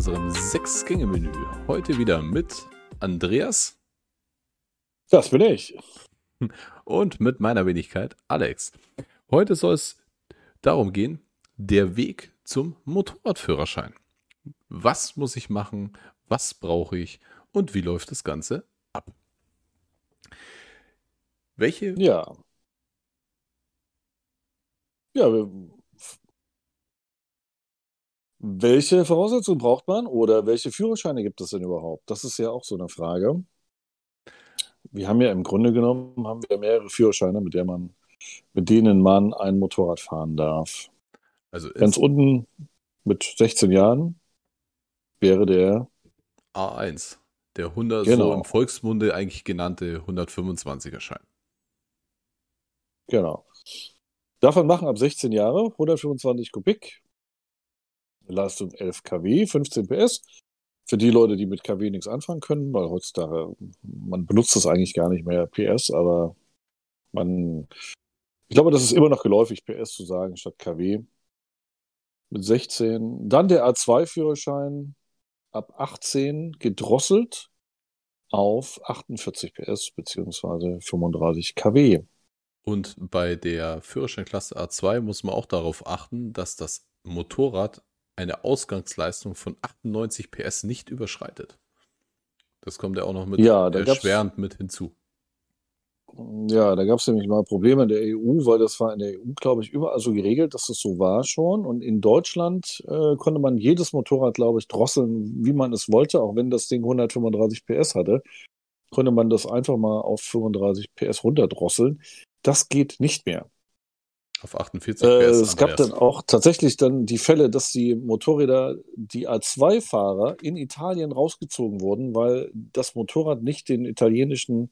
unserem Sechs-Gänge-Menü. Heute wieder mit Andreas. Das bin ich. Und mit meiner Wenigkeit Alex. Heute soll es darum gehen, der Weg zum Motorradführerschein. Was muss ich machen? Was brauche ich? Und wie läuft das Ganze ab? Welche? Ja. Ja, welche Voraussetzungen braucht man oder welche Führerscheine gibt es denn überhaupt? Das ist ja auch so eine Frage. Wir haben ja im Grunde genommen haben wir mehrere Führerscheine, mit, man, mit denen man ein Motorrad fahren darf. Also Ganz unten mit 16 Jahren wäre der A1, der 100, genau. so im Volksmunde eigentlich genannte 125er Schein. Genau. Davon machen ab 16 Jahre 125 Kubik, Leistung 11 kW, 15 PS. Für die Leute, die mit kW nichts anfangen können, weil heutzutage, man benutzt das eigentlich gar nicht mehr PS, aber man, ich glaube, das ist immer noch geläufig, PS zu sagen statt kW. Mit 16. Dann der A2-Führerschein ab 18 gedrosselt auf 48 PS beziehungsweise 35 kW. Und bei der Führerscheinklasse A2 muss man auch darauf achten, dass das Motorrad eine Ausgangsleistung von 98 PS nicht überschreitet. Das kommt ja auch noch mit ja, erschwerend mit hinzu. Ja, da gab es nämlich mal Probleme in der EU, weil das war in der EU, glaube ich, überall so geregelt, dass das so war schon. Und in Deutschland äh, konnte man jedes Motorrad, glaube ich, drosseln, wie man es wollte, auch wenn das Ding 135 PS hatte, konnte man das einfach mal auf 35 PS runterdrosseln. Das geht nicht mehr. Auf 48 PS. Äh, es gab dann auch tatsächlich dann die Fälle, dass die Motorräder, die A2-Fahrer in Italien rausgezogen wurden, weil das Motorrad nicht den italienischen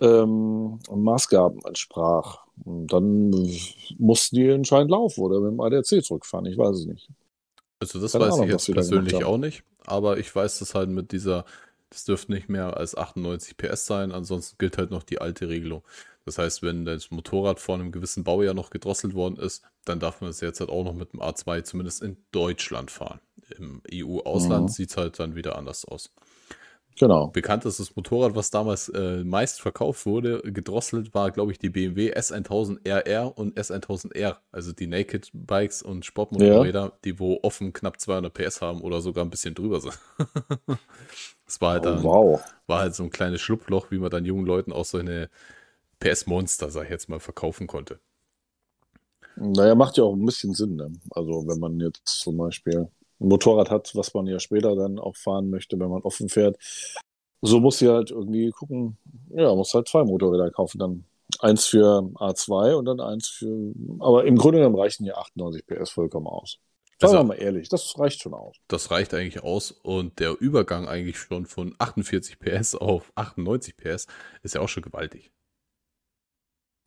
ähm, Maßgaben entsprach. Und dann mussten die anscheinend laufen oder mit dem ADAC zurückfahren. Ich weiß es nicht. Also das Keine weiß Ahnung, ich jetzt persönlich auch nicht, aber ich weiß das halt mit dieser, das dürfte nicht mehr als 98 PS sein, ansonsten gilt halt noch die alte Regelung. Das heißt, wenn das Motorrad vor einem gewissen Baujahr noch gedrosselt worden ist, dann darf man es jetzt halt auch noch mit dem A2 zumindest in Deutschland fahren. Im EU-Ausland mhm. sieht es halt dann wieder anders aus. Genau. Bekannt ist das Motorrad, was damals äh, meist verkauft wurde, gedrosselt war, glaube ich, die BMW S1000RR und S1000R, also die Naked Bikes und Sportmotorräder, ja. die wo offen knapp 200 PS haben oder sogar ein bisschen drüber sind. das war halt, oh, dann, wow. war halt so ein kleines Schlupfloch, wie man dann jungen Leuten auch so eine PS-Monster, sag ich jetzt mal, verkaufen konnte. Naja, macht ja auch ein bisschen Sinn. Ne? Also wenn man jetzt zum Beispiel ein Motorrad hat, was man ja später dann auch fahren möchte, wenn man offen fährt, so muss sie halt irgendwie gucken, ja, muss halt zwei Motorräder kaufen. Dann eins für A2 und dann eins für. Aber im Grunde genommen reichen ja 98 PS vollkommen aus. Sagen wir also, mal ehrlich, das reicht schon aus. Das reicht eigentlich aus und der Übergang eigentlich schon von 48 PS auf 98 PS ist ja auch schon gewaltig.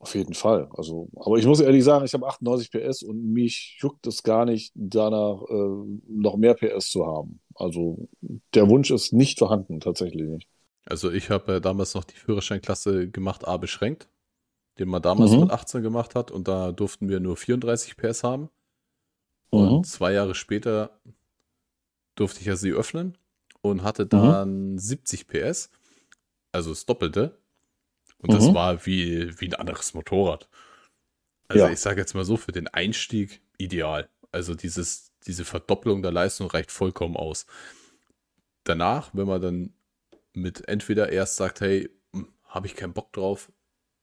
Auf jeden Fall. Also, aber ich muss ehrlich sagen, ich habe 98 PS und mich juckt es gar nicht, danach äh, noch mehr PS zu haben. Also der Wunsch ist nicht vorhanden, tatsächlich nicht. Also ich habe ja damals noch die Führerscheinklasse gemacht, A beschränkt, den man damals mhm. mit 18 gemacht hat und da durften wir nur 34 PS haben. Und mhm. zwei Jahre später durfte ich ja sie öffnen und hatte mhm. dann mhm. 70 PS, also das Doppelte. Und mhm. das war wie, wie ein anderes Motorrad. Also ja. ich sage jetzt mal so, für den Einstieg ideal. Also dieses, diese Verdopplung der Leistung reicht vollkommen aus. Danach, wenn man dann mit entweder erst sagt, hey, hm, habe ich keinen Bock drauf,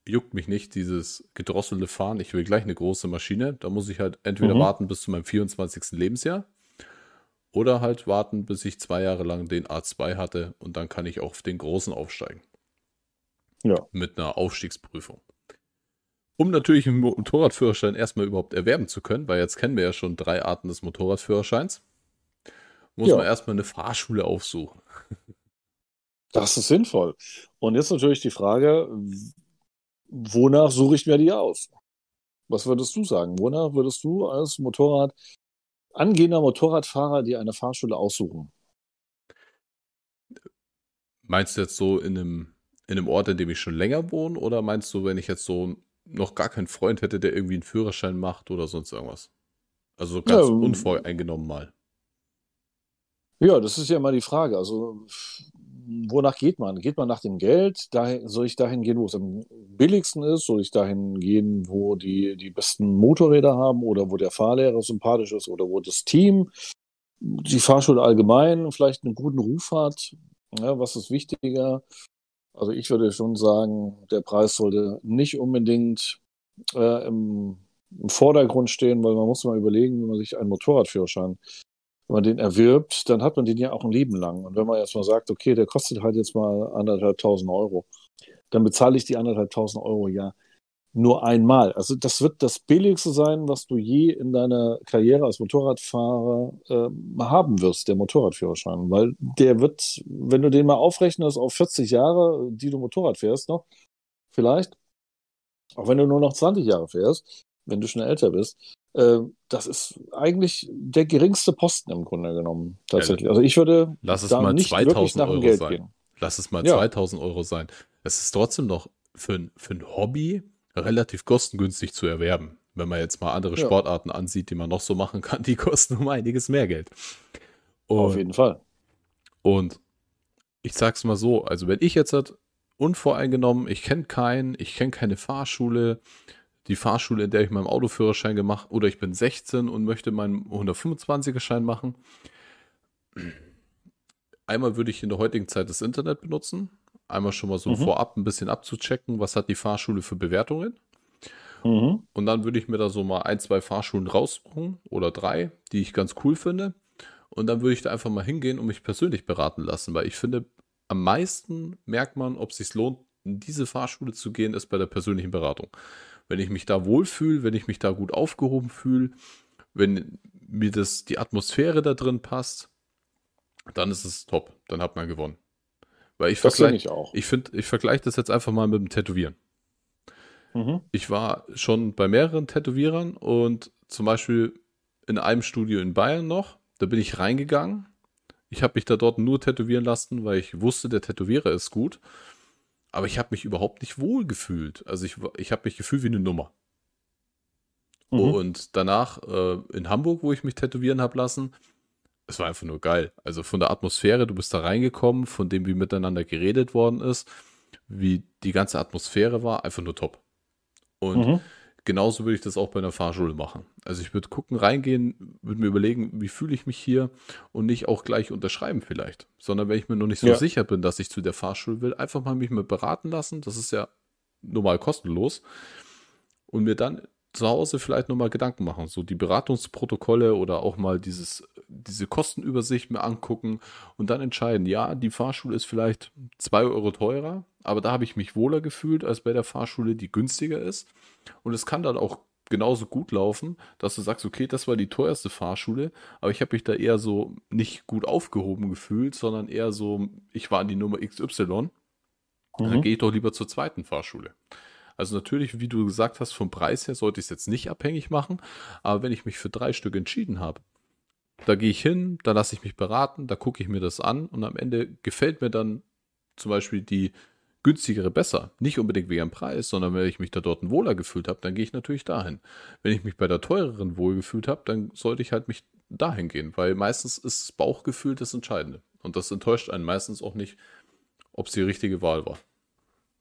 juckt mich nicht, dieses gedrosselte Fahren, ich will gleich eine große Maschine, da muss ich halt entweder mhm. warten bis zu meinem 24. Lebensjahr oder halt warten, bis ich zwei Jahre lang den A2 hatte und dann kann ich auch auf den großen aufsteigen. Ja. Mit einer Aufstiegsprüfung. Um natürlich einen Motorradführerschein erstmal überhaupt erwerben zu können, weil jetzt kennen wir ja schon drei Arten des Motorradführerscheins, muss ja. man erstmal eine Fahrschule aufsuchen. Das ist sinnvoll. Und jetzt natürlich die Frage, wonach suche ich mir die aus? Was würdest du sagen? Wonach würdest du als Motorrad, angehender Motorradfahrer dir eine Fahrschule aussuchen? Meinst du jetzt so in einem in einem Ort, in dem ich schon länger wohne? Oder meinst du, wenn ich jetzt so noch gar keinen Freund hätte, der irgendwie einen Führerschein macht oder sonst irgendwas? Also ganz ja, unvoreingenommen mal. Ja, das ist ja immer die Frage. Also, wonach geht man? Geht man nach dem Geld? Dahin, soll ich dahin gehen, wo es am billigsten ist? Soll ich dahin gehen, wo die, die besten Motorräder haben oder wo der Fahrlehrer sympathisch ist oder wo das Team, die Fahrschule allgemein vielleicht einen guten Ruf hat? Ja, was ist wichtiger? Also ich würde schon sagen, der Preis sollte nicht unbedingt äh, im, im Vordergrund stehen, weil man muss mal überlegen, wenn man sich einen Motorradführerschein wenn man den erwirbt, dann hat man den ja auch ein Leben lang. Und wenn man jetzt mal sagt, okay, der kostet halt jetzt mal anderthalbtausend Euro, dann bezahle ich die anderthalbtausend Euro ja nur einmal. Also das wird das Billigste sein, was du je in deiner Karriere als Motorradfahrer äh, haben wirst, der Motorradführerschein. Weil der wird, wenn du den mal aufrechnest auf 40 Jahre, die du Motorrad fährst noch, vielleicht, auch wenn du nur noch 20 Jahre fährst, wenn du schon älter bist, äh, das ist eigentlich der geringste Posten im Grunde genommen. Tatsächlich. Also ich würde Lass es mal 2000 Euro sein. Gehen. Lass es mal ja. 2000 Euro sein. Es ist trotzdem noch für, für ein Hobby relativ kostengünstig zu erwerben. Wenn man jetzt mal andere ja. Sportarten ansieht, die man noch so machen kann, die kosten um einiges mehr Geld. Und, Auf jeden Fall. Und ich sag's mal so, also wenn ich jetzt halt unvoreingenommen, ich kenne keinen, ich kenne keine Fahrschule, die Fahrschule, in der ich meinen Autoführerschein gemacht oder ich bin 16 und möchte meinen 125er Schein machen. Einmal würde ich in der heutigen Zeit das Internet benutzen, einmal schon mal so mhm. vorab ein bisschen abzuchecken, was hat die Fahrschule für Bewertungen. Mhm. Und dann würde ich mir da so mal ein, zwei Fahrschulen raussuchen oder drei, die ich ganz cool finde. Und dann würde ich da einfach mal hingehen und mich persönlich beraten lassen, weil ich finde, am meisten merkt man, ob es sich lohnt, in diese Fahrschule zu gehen, ist bei der persönlichen Beratung wenn ich mich da wohlfühle, wenn ich mich da gut aufgehoben fühle, wenn mir das, die Atmosphäre da drin passt, dann ist es top. Dann hat man gewonnen. Weil ich vergleiche, ich auch. Ich finde, ich vergleiche das jetzt einfach mal mit dem Tätowieren. Mhm. Ich war schon bei mehreren Tätowierern und zum Beispiel in einem Studio in Bayern noch, da bin ich reingegangen. Ich habe mich da dort nur tätowieren lassen, weil ich wusste, der Tätowierer ist gut. Aber ich habe mich überhaupt nicht wohl gefühlt. Also ich, ich habe mich gefühlt wie eine Nummer. Mhm. Und danach äh, in Hamburg, wo ich mich tätowieren habe lassen, es war einfach nur geil. Also von der Atmosphäre, du bist da reingekommen, von dem, wie miteinander geredet worden ist, wie die ganze Atmosphäre war, einfach nur top. Und mhm genauso würde ich das auch bei einer Fahrschule machen. Also ich würde gucken, reingehen, würde mir überlegen, wie fühle ich mich hier und nicht auch gleich unterschreiben vielleicht, sondern wenn ich mir noch nicht so ja. sicher bin, dass ich zu der Fahrschule will, einfach mal mich mal beraten lassen. Das ist ja normal kostenlos und mir dann zu Hause vielleicht nochmal Gedanken machen, so die Beratungsprotokolle oder auch mal dieses, diese Kostenübersicht mir angucken und dann entscheiden, ja, die Fahrschule ist vielleicht zwei Euro teurer, aber da habe ich mich wohler gefühlt als bei der Fahrschule, die günstiger ist. Und es kann dann auch genauso gut laufen, dass du sagst, okay, das war die teuerste Fahrschule, aber ich habe mich da eher so nicht gut aufgehoben gefühlt, sondern eher so, ich war in die Nummer XY. Mhm. Dann gehe ich doch lieber zur zweiten Fahrschule. Also natürlich, wie du gesagt hast, vom Preis her sollte ich es jetzt nicht abhängig machen, aber wenn ich mich für drei Stück entschieden habe, da gehe ich hin, da lasse ich mich beraten, da gucke ich mir das an und am Ende gefällt mir dann zum Beispiel die günstigere besser. Nicht unbedingt wegen dem Preis, sondern wenn ich mich da dort wohler gefühlt habe, dann gehe ich natürlich dahin. Wenn ich mich bei der teureren wohl gefühlt habe, dann sollte ich halt mich dahin gehen, weil meistens ist das Bauchgefühl das Entscheidende. Und das enttäuscht einen meistens auch nicht, ob es die richtige Wahl war.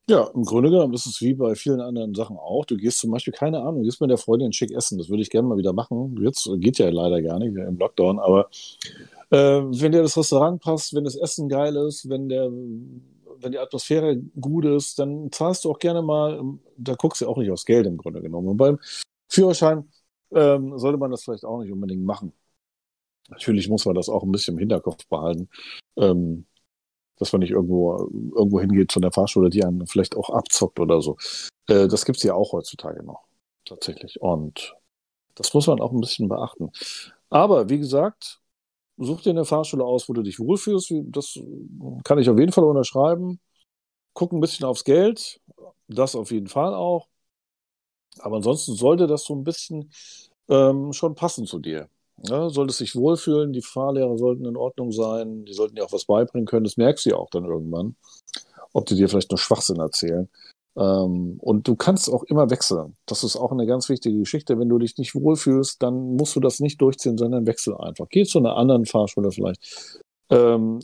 Ja, im Grunde genommen ist es wie bei vielen anderen Sachen auch. Du gehst zum Beispiel, keine Ahnung, gehst mit der Freundin schick essen. Das würde ich gerne mal wieder machen. Jetzt geht ja leider gar nicht im Lockdown, aber äh, wenn dir das Restaurant passt, wenn das Essen geil ist, wenn der wenn die Atmosphäre gut ist, dann zahlst du auch gerne mal, da guckst du auch nicht aufs Geld im Grunde genommen. Und beim Führerschein ähm, sollte man das vielleicht auch nicht unbedingt machen. Natürlich muss man das auch ein bisschen im Hinterkopf behalten. Ähm, dass man nicht irgendwo, irgendwo hingeht zu einer Fahrschule, die einen vielleicht auch abzockt oder so. Äh, das gibt es ja auch heutzutage noch, tatsächlich. Und das muss man auch ein bisschen beachten. Aber wie gesagt, such dir eine Fahrschule aus, wo du dich wohlfühlst. Das kann ich auf jeden Fall unterschreiben. Guck ein bisschen aufs Geld, das auf jeden Fall auch. Aber ansonsten sollte das so ein bisschen ähm, schon passen zu dir. Ja, solltest dich wohlfühlen, die Fahrlehrer sollten in Ordnung sein, die sollten dir auch was beibringen können, das merkst du ja auch dann irgendwann, ob die dir vielleicht nur Schwachsinn erzählen. Ähm, und du kannst auch immer wechseln. Das ist auch eine ganz wichtige Geschichte. Wenn du dich nicht wohlfühlst, dann musst du das nicht durchziehen, sondern wechsel einfach. Geh zu einer anderen Fahrschule vielleicht. Ähm,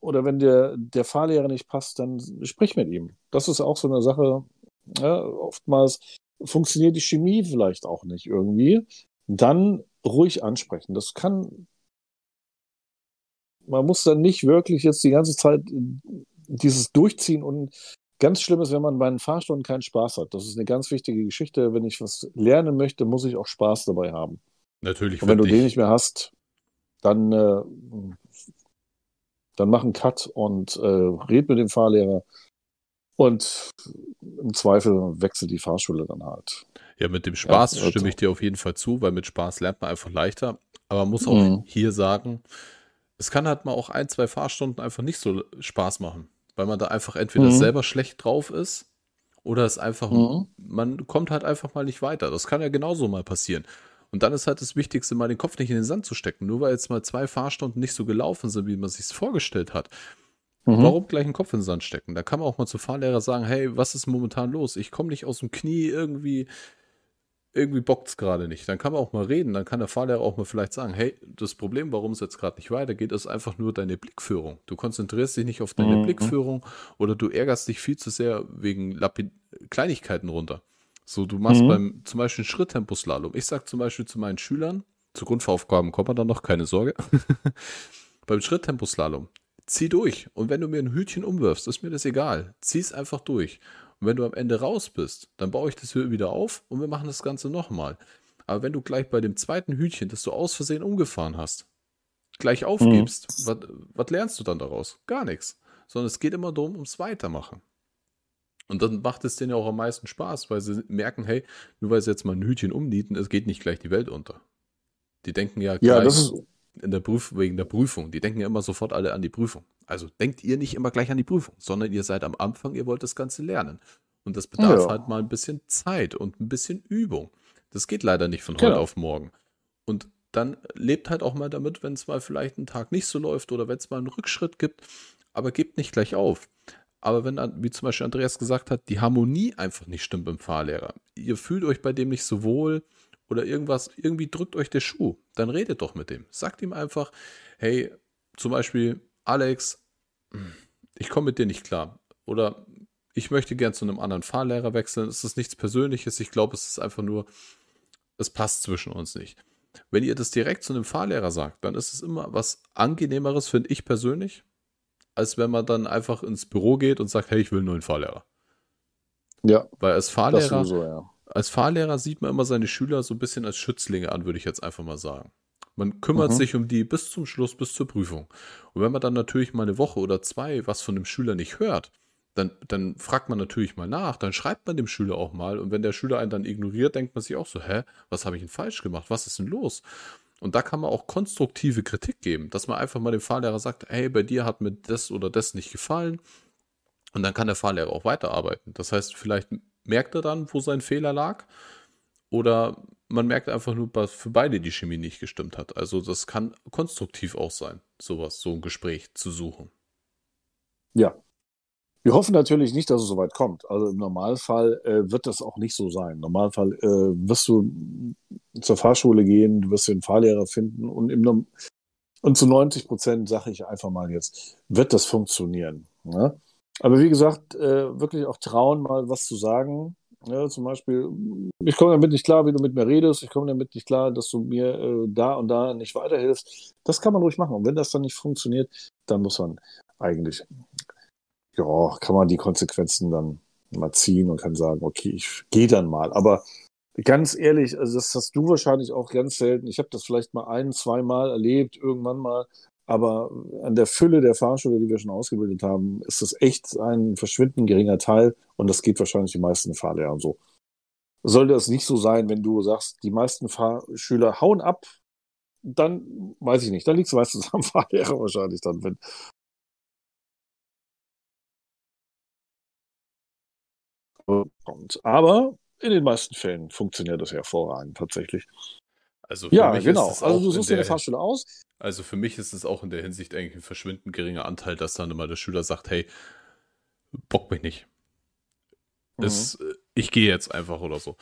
oder wenn der, der Fahrlehrer nicht passt, dann sprich mit ihm. Das ist auch so eine Sache. Ja, oftmals funktioniert die Chemie vielleicht auch nicht irgendwie. Dann ruhig ansprechen. Das kann. Man muss dann nicht wirklich jetzt die ganze Zeit dieses Durchziehen und ganz schlimm ist, wenn man bei den Fahrstunden keinen Spaß hat. Das ist eine ganz wichtige Geschichte. Wenn ich was lernen möchte, muss ich auch Spaß dabei haben. Natürlich. Und wenn du den nicht mehr hast, dann äh, dann mach einen Cut und äh, red mit dem Fahrlehrer und im Zweifel wechselt die Fahrschule dann halt. Ja, mit dem Spaß ja, stimme ich dir auf jeden Fall zu, weil mit Spaß lernt man einfach leichter. Aber man muss auch mhm. hier sagen, es kann halt mal auch ein, zwei Fahrstunden einfach nicht so Spaß machen, weil man da einfach entweder mhm. selber schlecht drauf ist oder es einfach, mhm. man kommt halt einfach mal nicht weiter. Das kann ja genauso mal passieren. Und dann ist halt das Wichtigste, mal den Kopf nicht in den Sand zu stecken. Nur weil jetzt mal zwei Fahrstunden nicht so gelaufen sind, wie man sich vorgestellt hat. Mhm. Warum gleich einen Kopf in den Sand stecken? Da kann man auch mal zu Fahrlehrer sagen, hey, was ist momentan los? Ich komme nicht aus dem Knie, irgendwie, irgendwie bockt es gerade nicht. Dann kann man auch mal reden. Dann kann der Fahrlehrer auch mal vielleicht sagen, hey, das Problem, warum es jetzt gerade nicht weitergeht, ist einfach nur deine Blickführung. Du konzentrierst dich nicht auf deine mhm. Blickführung oder du ärgerst dich viel zu sehr wegen Lapid Kleinigkeiten runter. So, du machst mhm. beim zum Beispiel Schritttempuslalom. Ich sag zum Beispiel zu meinen Schülern, zu Grundvoraufgaben kommt man dann noch, keine Sorge. beim Schritttempuslalom, zieh durch. Und wenn du mir ein Hütchen umwirfst, ist mir das egal. Zieh es einfach durch. Und wenn du am Ende raus bist, dann baue ich das wieder auf und wir machen das Ganze nochmal. Aber wenn du gleich bei dem zweiten Hütchen, das du aus Versehen umgefahren hast, gleich aufgibst, mhm. was lernst du dann daraus? Gar nichts. Sondern es geht immer darum, ums Weitermachen. Und dann macht es denen ja auch am meisten Spaß, weil sie merken, hey, nur weil sie jetzt mal ein Hütchen umnieten, es geht nicht gleich die Welt unter. Die denken ja, ja das ist in der Prüf wegen der Prüfung. Die denken ja immer sofort alle an die Prüfung. Also denkt ihr nicht immer gleich an die Prüfung, sondern ihr seid am Anfang, ihr wollt das Ganze lernen. Und das bedarf ja. halt mal ein bisschen Zeit und ein bisschen Übung. Das geht leider nicht von heute genau. auf morgen. Und dann lebt halt auch mal damit, wenn es mal vielleicht ein Tag nicht so läuft oder wenn es mal einen Rückschritt gibt, aber gebt nicht gleich auf. Aber wenn, wie zum Beispiel Andreas gesagt hat, die Harmonie einfach nicht stimmt beim Fahrlehrer, ihr fühlt euch bei dem nicht so wohl oder irgendwas, irgendwie drückt euch der Schuh, dann redet doch mit dem. Sagt ihm einfach, hey, zum Beispiel, Alex, ich komme mit dir nicht klar. Oder ich möchte gern zu einem anderen Fahrlehrer wechseln. Es ist nichts Persönliches. Ich glaube, es ist einfach nur, es passt zwischen uns nicht. Wenn ihr das direkt zu einem Fahrlehrer sagt, dann ist es immer was angenehmeres, finde ich persönlich, als wenn man dann einfach ins Büro geht und sagt, hey, ich will einen neuen Fahrlehrer. Ja. Weil als Fahrlehrer, so, ja. als Fahrlehrer sieht man immer seine Schüler so ein bisschen als Schützlinge an, würde ich jetzt einfach mal sagen. Man kümmert mhm. sich um die bis zum Schluss, bis zur Prüfung. Und wenn man dann natürlich mal eine Woche oder zwei was von dem Schüler nicht hört, dann, dann fragt man natürlich mal nach, dann schreibt man dem Schüler auch mal. Und wenn der Schüler einen dann ignoriert, denkt man sich auch so, hä, was habe ich denn falsch gemacht? Was ist denn los? Und da kann man auch konstruktive Kritik geben, dass man einfach mal dem Fahrlehrer sagt, hey, bei dir hat mir das oder das nicht gefallen. Und dann kann der Fahrlehrer auch weiterarbeiten. Das heißt, vielleicht merkt er dann, wo sein Fehler lag. Oder man merkt einfach nur, dass für beide die Chemie nicht gestimmt hat. Also das kann konstruktiv auch sein, sowas, so ein Gespräch zu suchen. Ja, wir hoffen natürlich nicht, dass es so weit kommt. Also im Normalfall äh, wird das auch nicht so sein. Im Normalfall äh, wirst du zur Fahrschule gehen, du wirst den Fahrlehrer finden und, im, und zu 90 Prozent, sage ich einfach mal jetzt, wird das funktionieren. Ne? Aber wie gesagt, äh, wirklich auch trauen, mal was zu sagen. Ja, zum Beispiel, ich komme damit nicht klar, wie du mit mir redest, ich komme damit nicht klar, dass du mir äh, da und da nicht weiterhilfst. Das kann man ruhig machen. Und wenn das dann nicht funktioniert, dann muss man eigentlich ja, kann man die Konsequenzen dann mal ziehen und kann sagen, okay, ich gehe dann mal. Aber ganz ehrlich, also das hast du wahrscheinlich auch ganz selten. Ich habe das vielleicht mal ein, zweimal erlebt, irgendwann mal. Aber an der Fülle der Fahrschule, die wir schon ausgebildet haben, ist das echt ein verschwindend geringer Teil. Und das geht wahrscheinlich die meisten Fahrlehrer so. Sollte das nicht so sein, wenn du sagst, die meisten Fahrschüler hauen ab, dann weiß ich nicht. Dann liegt es meistens am Fahrlehrer wahrscheinlich dann, wenn. Aber in den meisten Fällen funktioniert das hervorragend tatsächlich. Also ja, genau. also du suchst dir eine Fahrschule aus. Also für mich ist es auch in der Hinsicht eigentlich ein verschwindend geringer Anteil, dass dann immer der Schüler sagt, hey, bock mich nicht. Mhm. Es, ich gehe jetzt einfach oder so.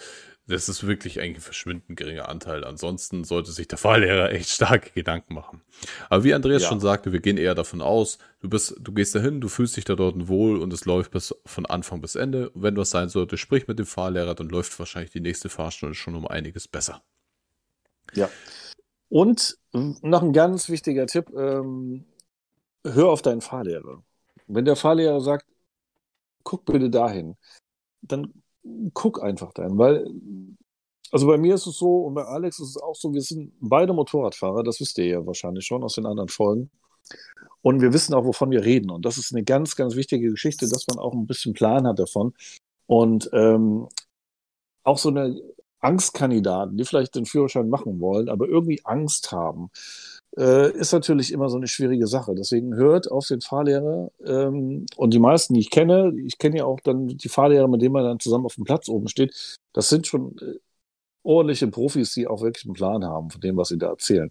Das ist wirklich eigentlich ein verschwindend geringer Anteil. Ansonsten sollte sich der Fahrlehrer echt starke Gedanken machen. Aber wie Andreas ja. schon sagte, wir gehen eher davon aus, du bist, du gehst dahin, du fühlst dich da dort wohl und es läuft bis von Anfang bis Ende. Wenn was sein sollte, sprich mit dem Fahrlehrer, dann läuft wahrscheinlich die nächste Fahrstunde schon um einiges besser. Ja. Und noch ein ganz wichtiger Tipp: ähm, Hör auf deinen Fahrlehrer. Wenn der Fahrlehrer sagt, guck bitte dahin, dann guck einfach dahin, weil, also bei mir ist es so und bei Alex ist es auch so, wir sind beide Motorradfahrer, das wisst ihr ja wahrscheinlich schon aus den anderen Folgen. Und wir wissen auch, wovon wir reden. Und das ist eine ganz, ganz wichtige Geschichte, dass man auch ein bisschen Plan hat davon. Und ähm, auch so eine Angstkandidaten, die vielleicht den Führerschein machen wollen, aber irgendwie Angst haben, äh, ist natürlich immer so eine schwierige Sache. Deswegen hört auf den Fahrlehrer ähm, und die meisten, die ich kenne, ich kenne ja auch dann die Fahrlehrer, mit denen man dann zusammen auf dem Platz oben steht, das sind schon äh, ordentliche Profis, die auch wirklich einen Plan haben von dem, was sie da erzählen.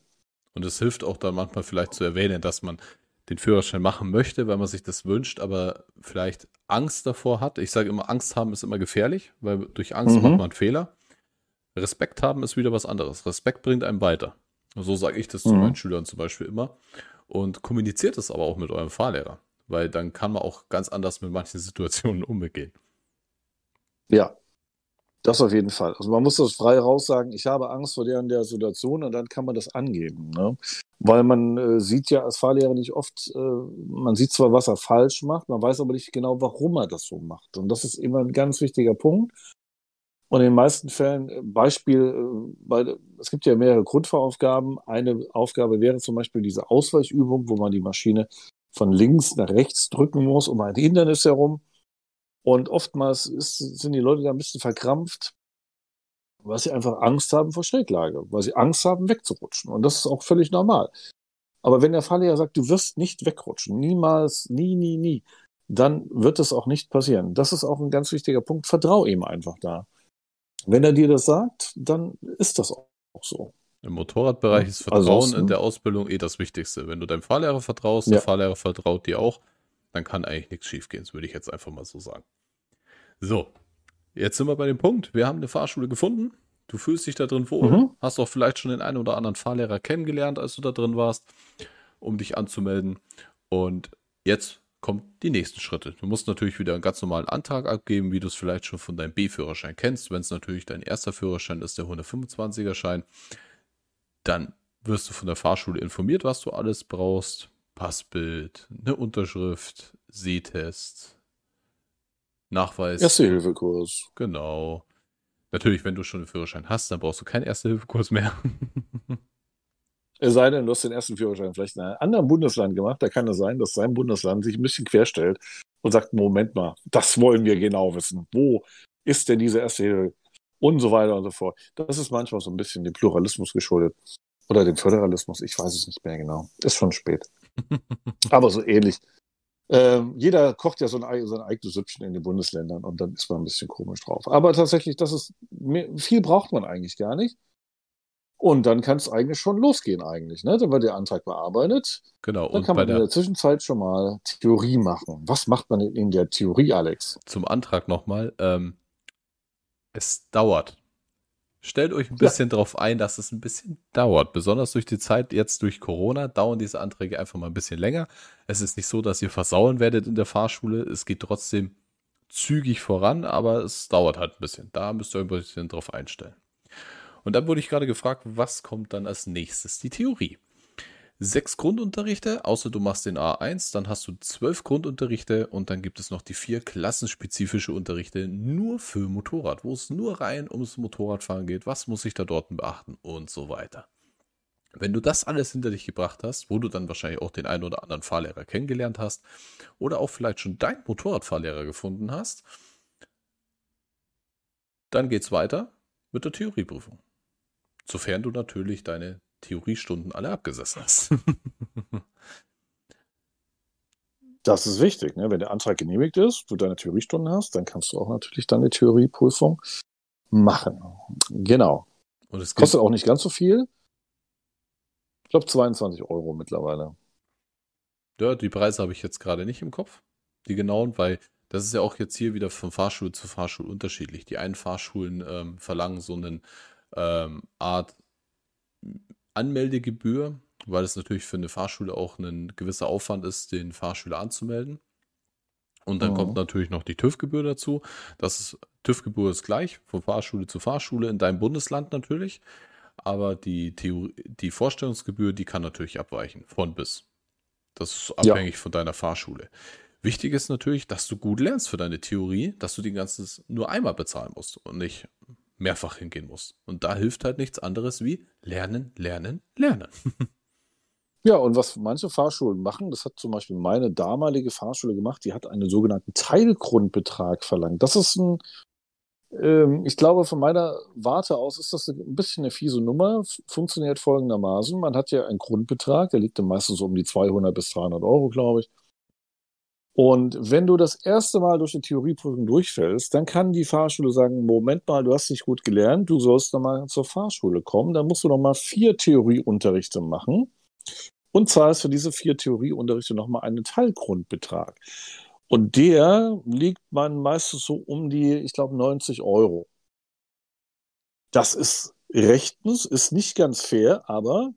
Und es hilft auch dann manchmal vielleicht zu erwähnen, dass man den Führerschein machen möchte, weil man sich das wünscht, aber vielleicht Angst davor hat. Ich sage immer, Angst haben ist immer gefährlich, weil durch Angst mhm. macht man Fehler. Respekt haben ist wieder was anderes. Respekt bringt einem weiter. So sage ich das mhm. zu meinen Schülern zum Beispiel immer. Und kommuniziert es aber auch mit eurem Fahrlehrer, weil dann kann man auch ganz anders mit manchen Situationen umgehen. Ja, das auf jeden Fall. Also man muss das frei raus sagen, ich habe Angst vor der und der Situation und dann kann man das angeben. Ne? Weil man äh, sieht ja als Fahrlehrer nicht oft, äh, man sieht zwar, was er falsch macht, man weiß aber nicht genau, warum er das so macht. Und das ist immer ein ganz wichtiger Punkt. Und in den meisten Fällen, äh, Beispiel, bei, äh, es gibt ja mehrere Grundfahraufgaben. Eine Aufgabe wäre zum Beispiel diese Ausweichübung, wo man die Maschine von links nach rechts drücken muss, um ein Hindernis herum. Und oftmals ist, sind die Leute da ein bisschen verkrampft, weil sie einfach Angst haben vor Schräglage, weil sie Angst haben, wegzurutschen. Und das ist auch völlig normal. Aber wenn der Fahrlehrer sagt, du wirst nicht wegrutschen, niemals, nie, nie, nie, dann wird es auch nicht passieren. Das ist auch ein ganz wichtiger Punkt. Vertrau ihm einfach da. Wenn er dir das sagt, dann ist das auch so. Im Motorradbereich ist Vertrauen also, in der Ausbildung eh das Wichtigste. Wenn du deinem Fahrlehrer vertraust, ja. der Fahrlehrer vertraut dir auch, dann kann eigentlich nichts schiefgehen. Das würde ich jetzt einfach mal so sagen. So, jetzt sind wir bei dem Punkt. Wir haben eine Fahrschule gefunden. Du fühlst dich da drin wohl. Mhm. Hast auch vielleicht schon den einen oder anderen Fahrlehrer kennengelernt, als du da drin warst, um dich anzumelden. Und jetzt kommen die nächsten Schritte. Du musst natürlich wieder einen ganz normalen Antrag abgeben, wie du es vielleicht schon von deinem B-Führerschein kennst. Wenn es natürlich dein erster Führerschein ist, der 125er-Schein, dann wirst du von der Fahrschule informiert, was du alles brauchst. Passbild, eine Unterschrift, Sehtest, Nachweis. Erste-Hilfe-Kurs. Genau. Natürlich, wenn du schon einen Führerschein hast, dann brauchst du keinen Erste-Hilfe-Kurs mehr. Es sei denn, du hast den ersten Führerschein vielleicht in einem anderen Bundesland gemacht. Da kann es sein, dass sein Bundesland sich ein bisschen querstellt und sagt, Moment mal, das wollen wir genau wissen. Wo ist denn diese erste Hilfe? Und so weiter und so fort. Das ist manchmal so ein bisschen dem Pluralismus geschuldet. Oder dem Föderalismus, ich weiß es nicht mehr genau. Ist schon spät. Aber so ähnlich. Ähm, jeder kocht ja so ein, sein eigenes Süppchen in den Bundesländern und dann ist man ein bisschen komisch drauf. Aber tatsächlich, das ist, viel braucht man eigentlich gar nicht. Und dann kann es eigentlich schon losgehen eigentlich, ne? Dann wird der Antrag bearbeitet. Genau. Dann kann man der in der Zwischenzeit schon mal Theorie machen. Was macht man in der Theorie, Alex? Zum Antrag nochmal. Ähm, es dauert. Stellt euch ein bisschen ja. darauf ein, dass es ein bisschen dauert. Besonders durch die Zeit jetzt durch Corona dauern diese Anträge einfach mal ein bisschen länger. Es ist nicht so, dass ihr versauen werdet in der Fahrschule. Es geht trotzdem zügig voran, aber es dauert halt ein bisschen. Da müsst ihr euch ein bisschen drauf einstellen. Und dann wurde ich gerade gefragt, was kommt dann als nächstes? Die Theorie. Sechs Grundunterrichte, außer du machst den A1, dann hast du zwölf Grundunterrichte und dann gibt es noch die vier klassenspezifische Unterrichte nur für Motorrad, wo es nur rein ums Motorradfahren geht, was muss ich da dort beachten und so weiter. Wenn du das alles hinter dich gebracht hast, wo du dann wahrscheinlich auch den einen oder anderen Fahrlehrer kennengelernt hast oder auch vielleicht schon deinen Motorradfahrlehrer gefunden hast, dann geht es weiter mit der Theorieprüfung. Sofern du natürlich deine Theoriestunden alle abgesessen hast. das ist wichtig. Ne? Wenn der Antrag genehmigt ist, du deine Theoriestunden hast, dann kannst du auch natürlich deine Theorieprüfung machen. Genau. Und es kostet auch nicht ganz so viel. Ich glaube 22 Euro mittlerweile. Ja, die Preise habe ich jetzt gerade nicht im Kopf. Die genauen, weil Das ist ja auch jetzt hier wieder von Fahrschule zu Fahrschule unterschiedlich. Die einen Fahrschulen ähm, verlangen so eine ähm, Art Anmeldegebühr, weil es natürlich für eine Fahrschule auch ein gewisser Aufwand ist, den Fahrschüler anzumelden. Und dann mhm. kommt natürlich noch die TÜV-Gebühr dazu. Das ist, TÜV-Gebühr ist gleich, von Fahrschule zu Fahrschule, in deinem Bundesland natürlich. Aber die, Theorie, die Vorstellungsgebühr, die kann natürlich abweichen, von bis. Das ist abhängig ja. von deiner Fahrschule. Wichtig ist natürlich, dass du gut lernst für deine Theorie, dass du die ganze nur einmal bezahlen musst und nicht mehrfach hingehen musst. Und da hilft halt nichts anderes wie lernen, lernen, lernen. Ja, und was manche Fahrschulen machen, das hat zum Beispiel meine damalige Fahrschule gemacht, die hat einen sogenannten Teilgrundbetrag verlangt. Das ist ein, ähm, ich glaube, von meiner Warte aus ist das ein bisschen eine fiese Nummer. Funktioniert folgendermaßen: Man hat ja einen Grundbetrag, der liegt dann meistens so um die 200 bis 300 Euro, glaube ich. Und wenn du das erste Mal durch die Theorieprüfung durchfällst, dann kann die Fahrschule sagen, Moment mal, du hast nicht gut gelernt, du sollst nochmal zur Fahrschule kommen, dann musst du nochmal vier Theorieunterrichte machen und zahlst für diese vier Theorieunterrichte nochmal einen Teilgrundbetrag. Und der liegt man meistens so um die, ich glaube, 90 Euro. Das ist rechtens, ist nicht ganz fair, aber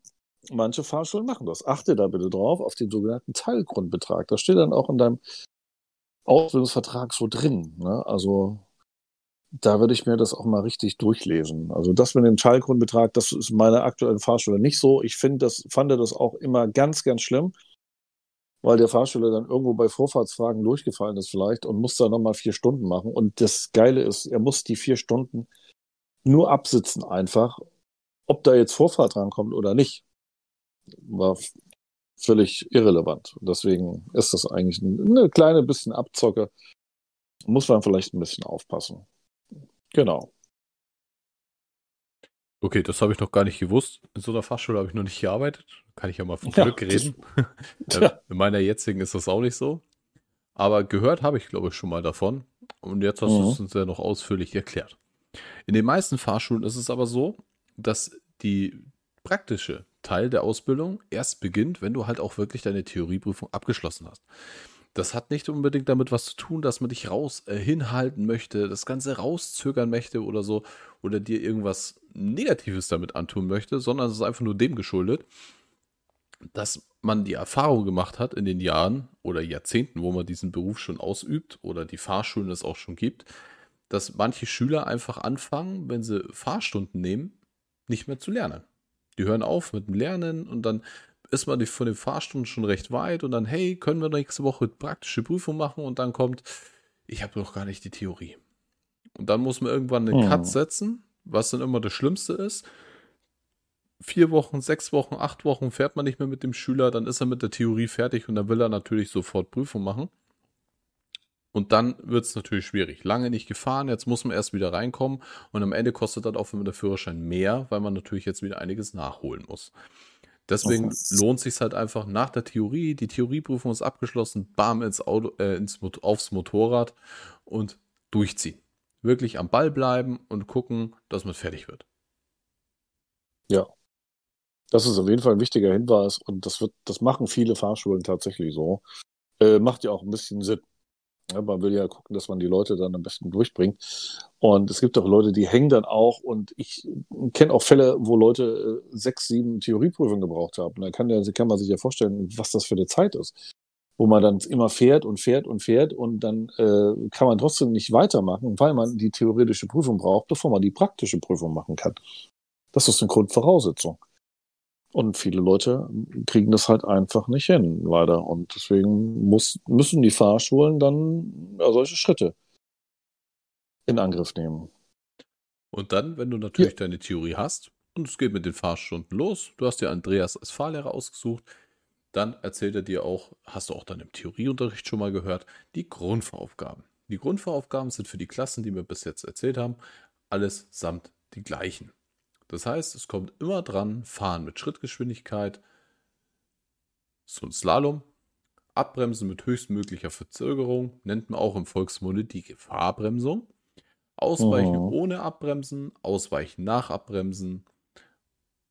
manche Fahrschulen machen das. Achte da bitte drauf, auf den sogenannten Teilgrundbetrag. Das steht dann auch in deinem Ausbildungsvertrag so drin. Ne? Also da würde ich mir das auch mal richtig durchlesen. Also das mit dem Teilgrundbetrag, das ist meine aktuellen Fahrschule nicht so. Ich finde das, fand das auch immer ganz, ganz schlimm, weil der Fahrschüler dann irgendwo bei Vorfahrtsfragen durchgefallen ist vielleicht und muss da nochmal vier Stunden machen. Und das Geile ist, er muss die vier Stunden nur absitzen einfach, ob da jetzt Vorfahrt rankommt oder nicht. War völlig irrelevant. Deswegen ist das eigentlich eine kleine bisschen Abzocke. Muss man vielleicht ein bisschen aufpassen. Genau. Okay, das habe ich noch gar nicht gewusst. In so einer Fachschule habe ich noch nicht gearbeitet. Kann ich ja mal von Glück ja, reden. ja. In meiner jetzigen ist das auch nicht so. Aber gehört habe ich, glaube ich, schon mal davon. Und jetzt hast mhm. du es uns ja noch ausführlich erklärt. In den meisten Fahrschulen ist es aber so, dass die praktische Teil der Ausbildung erst beginnt, wenn du halt auch wirklich deine Theorieprüfung abgeschlossen hast. Das hat nicht unbedingt damit was zu tun, dass man dich raus äh, hinhalten möchte, das Ganze rauszögern möchte oder so, oder dir irgendwas Negatives damit antun möchte, sondern es ist einfach nur dem geschuldet, dass man die Erfahrung gemacht hat in den Jahren oder Jahrzehnten, wo man diesen Beruf schon ausübt oder die Fahrschulen es auch schon gibt, dass manche Schüler einfach anfangen, wenn sie Fahrstunden nehmen, nicht mehr zu lernen. Die hören auf mit dem Lernen und dann ist man von den Fahrstunden schon recht weit und dann, hey, können wir nächste Woche praktische Prüfung machen und dann kommt, ich habe noch gar nicht die Theorie. Und dann muss man irgendwann einen Cut hm. setzen, was dann immer das Schlimmste ist. Vier Wochen, sechs Wochen, acht Wochen fährt man nicht mehr mit dem Schüler, dann ist er mit der Theorie fertig und dann will er natürlich sofort Prüfung machen. Und dann wird es natürlich schwierig. Lange nicht gefahren, jetzt muss man erst wieder reinkommen und am Ende kostet das auch der Führerschein mehr, weil man natürlich jetzt wieder einiges nachholen muss. Deswegen lohnt sich halt einfach nach der Theorie, die Theorieprüfung ist abgeschlossen, bam ins Auto, äh, ins, aufs Motorrad und durchziehen. Wirklich am Ball bleiben und gucken, dass man fertig wird. Ja. Das ist auf jeden Fall ein wichtiger Hinweis und das wird, das machen viele Fahrschulen tatsächlich so. Äh, macht ja auch ein bisschen Sinn. Ja, man will ja gucken, dass man die Leute dann am besten durchbringt. Und es gibt auch Leute, die hängen dann auch. Und ich kenne auch Fälle, wo Leute äh, sechs, sieben Theorieprüfungen gebraucht haben. Da kann, kann man sich ja vorstellen, was das für eine Zeit ist. Wo man dann immer fährt und fährt und fährt und dann äh, kann man trotzdem nicht weitermachen, weil man die theoretische Prüfung braucht, bevor man die praktische Prüfung machen kann. Das ist eine Grundvoraussetzung. Und viele Leute kriegen das halt einfach nicht hin, leider. Und deswegen muss, müssen die Fahrschulen dann ja, solche Schritte in Angriff nehmen. Und dann, wenn du natürlich ja. deine Theorie hast und es geht mit den Fahrstunden los, du hast dir Andreas als Fahrlehrer ausgesucht, dann erzählt er dir auch, hast du auch dann im Theorieunterricht schon mal gehört, die Grundvoraufgaben. Die Grundvoraufgaben sind für die Klassen, die wir bis jetzt erzählt haben, alles samt die gleichen. Das heißt, es kommt immer dran, fahren mit Schrittgeschwindigkeit, so ein Slalom, Abbremsen mit höchstmöglicher Verzögerung, nennt man auch im Volksmunde die Gefahrbremsung, Ausweichen oh. ohne Abbremsen, Ausweichen nach Abbremsen,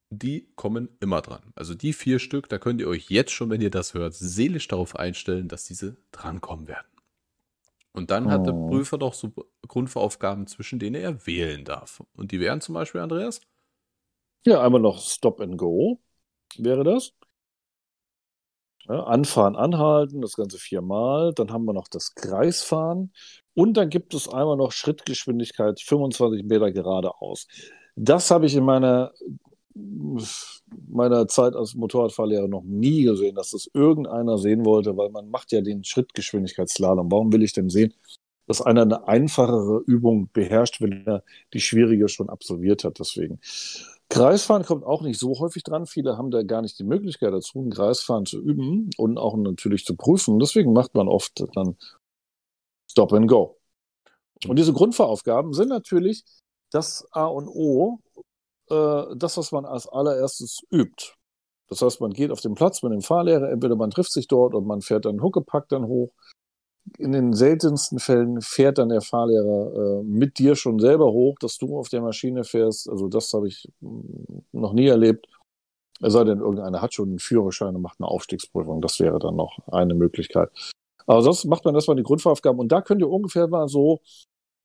die kommen immer dran. Also die vier Stück, da könnt ihr euch jetzt schon, wenn ihr das hört, seelisch darauf einstellen, dass diese drankommen werden. Und dann hat der oh. Prüfer doch so Grundaufgaben, zwischen denen er wählen darf. Und die wären zum Beispiel, Andreas? Ja, einmal noch Stop and Go wäre das. Ja, anfahren, anhalten, das Ganze viermal. Dann haben wir noch das Kreisfahren. Und dann gibt es einmal noch Schrittgeschwindigkeit 25 Meter geradeaus. Das habe ich in meiner, meiner Zeit als Motorradfahrlehrer noch nie gesehen, dass das irgendeiner sehen wollte, weil man macht ja den Schrittgeschwindigkeitsslalom. Warum will ich denn sehen, dass einer eine einfachere Übung beherrscht, wenn er die schwierige schon absolviert hat? Deswegen. Kreisfahren kommt auch nicht so häufig dran. Viele haben da gar nicht die Möglichkeit dazu, ein Kreisfahren zu üben und auch natürlich zu prüfen. Deswegen macht man oft dann Stop and Go. Und diese Grundfahraufgaben sind natürlich das A und O, äh, das, was man als allererstes übt. Das heißt, man geht auf den Platz mit dem Fahrlehrer, entweder man trifft sich dort und man fährt dann Huckepack dann hoch in den seltensten Fällen fährt dann der Fahrlehrer äh, mit dir schon selber hoch, dass du auf der Maschine fährst. Also das habe ich mm, noch nie erlebt. Es sei denn, irgendeiner hat schon einen Führerschein und macht eine Aufstiegsprüfung. Das wäre dann noch eine Möglichkeit. Aber sonst macht man erstmal die Grundfahraufgaben und da könnt ihr ungefähr mal so,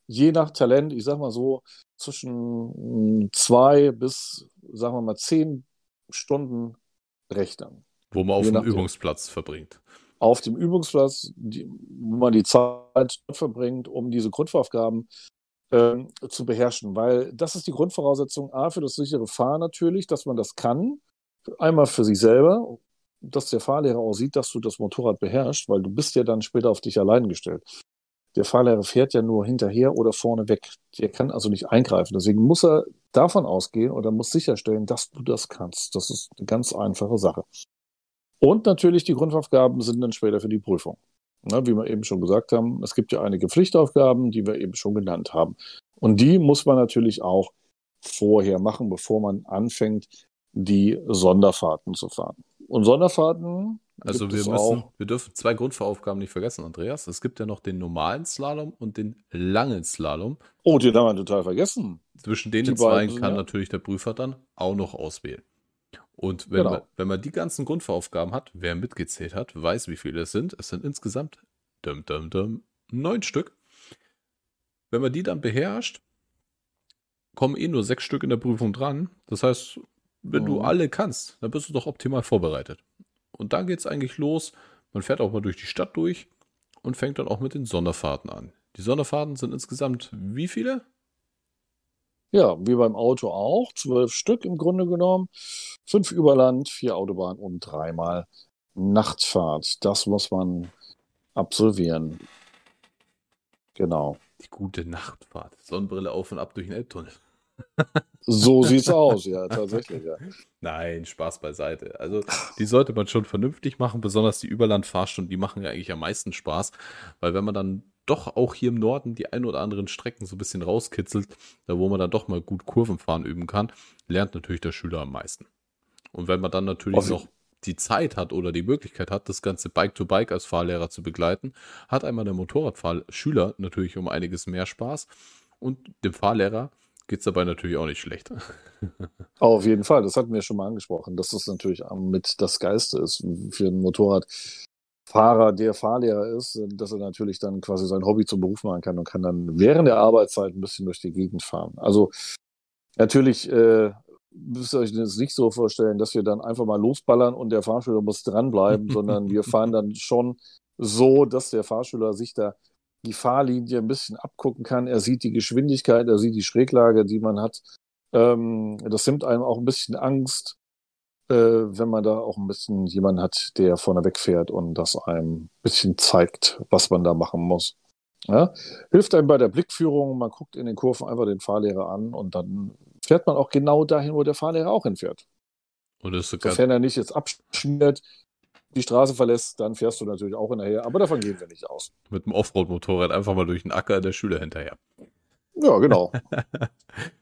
je nach Talent, ich sag mal so, zwischen mm, zwei bis, sagen wir mal, zehn Stunden rechnen. Wo man auf dem Übungsplatz verbringt auf dem Übungsplatz, die, wo man die Zeit verbringt, um diese Grundaufgaben äh, zu beherrschen. Weil das ist die Grundvoraussetzung A für das sichere Fahren natürlich, dass man das kann. Einmal für sich selber, dass der Fahrlehrer auch sieht, dass du das Motorrad beherrschst, weil du bist ja dann später auf dich allein gestellt. Der Fahrlehrer fährt ja nur hinterher oder vorne weg. Der kann also nicht eingreifen. Deswegen muss er davon ausgehen oder muss sicherstellen, dass du das kannst. Das ist eine ganz einfache Sache. Und natürlich die Grundaufgaben sind dann später für die Prüfung. Na, wie wir eben schon gesagt haben, es gibt ja einige Pflichtaufgaben, die wir eben schon genannt haben. Und die muss man natürlich auch vorher machen, bevor man anfängt, die Sonderfahrten zu fahren. Und Sonderfahrten. Also wir müssen, auch, wir dürfen zwei Grundveraufgaben nicht vergessen, Andreas. Es gibt ja noch den normalen Slalom und den langen Slalom. Oh, den haben wir total vergessen. Zwischen den die zwei kann ja. natürlich der Prüfer dann auch noch auswählen. Und wenn, genau. man, wenn man die ganzen Grundveraufgaben hat, wer mitgezählt hat, weiß, wie viele es sind. Es sind insgesamt dum, dum, dum, neun Stück. Wenn man die dann beherrscht, kommen eh nur sechs Stück in der Prüfung dran. Das heißt, wenn mhm. du alle kannst, dann bist du doch optimal vorbereitet. Und dann geht es eigentlich los. Man fährt auch mal durch die Stadt durch und fängt dann auch mit den Sonderfahrten an. Die Sonderfahrten sind insgesamt wie viele? Ja, wie beim Auto auch. Zwölf Stück im Grunde genommen. Fünf Überland, vier Autobahn und dreimal Nachtfahrt. Das muss man absolvieren. Genau. Die gute Nachtfahrt. Sonnenbrille auf und ab durch den Elbtunnel. so sieht's aus, ja, tatsächlich, ja. Nein, Spaß beiseite. Also, die sollte man schon vernünftig machen, besonders die Überlandfahrstunden, die machen ja eigentlich am meisten Spaß, weil wenn man dann doch auch hier im Norden die ein oder anderen Strecken so ein bisschen rauskitzelt, da wo man dann doch mal gut Kurvenfahren üben kann, lernt natürlich der Schüler am meisten. Und wenn man dann natürlich also, noch die Zeit hat oder die Möglichkeit hat, das ganze Bike-to-Bike -Bike als Fahrlehrer zu begleiten, hat einmal der Motorradfahrschüler natürlich um einiges mehr Spaß und dem Fahrlehrer geht es dabei natürlich auch nicht schlecht. Auf jeden Fall, das hatten wir schon mal angesprochen, dass das natürlich mit das Geiste ist für ein Motorrad Fahrer, der Fahrlehrer ist, dass er natürlich dann quasi sein Hobby zum Beruf machen kann und kann dann während der Arbeitszeit ein bisschen durch die Gegend fahren. Also natürlich äh, müsst ihr euch das nicht so vorstellen, dass wir dann einfach mal losballern und der Fahrschüler muss dranbleiben, sondern wir fahren dann schon so, dass der Fahrschüler sich da die Fahrlinie ein bisschen abgucken kann. Er sieht die Geschwindigkeit, er sieht die Schräglage, die man hat. Ähm, das nimmt einem auch ein bisschen Angst äh, wenn man da auch ein bisschen jemanden hat, der vorne wegfährt und das einem ein bisschen zeigt, was man da machen muss. Ja? Hilft einem bei der Blickführung, man guckt in den Kurven einfach den Fahrlehrer an und dann fährt man auch genau dahin, wo der Fahrlehrer auch hinfährt. Und das ist Sofern er nicht jetzt abschmiert, die Straße verlässt, dann fährst du natürlich auch hinterher, aber davon gehen wir nicht aus. Mit dem Offroad-Motorrad einfach mal durch den Acker der Schüler hinterher. Ja, genau.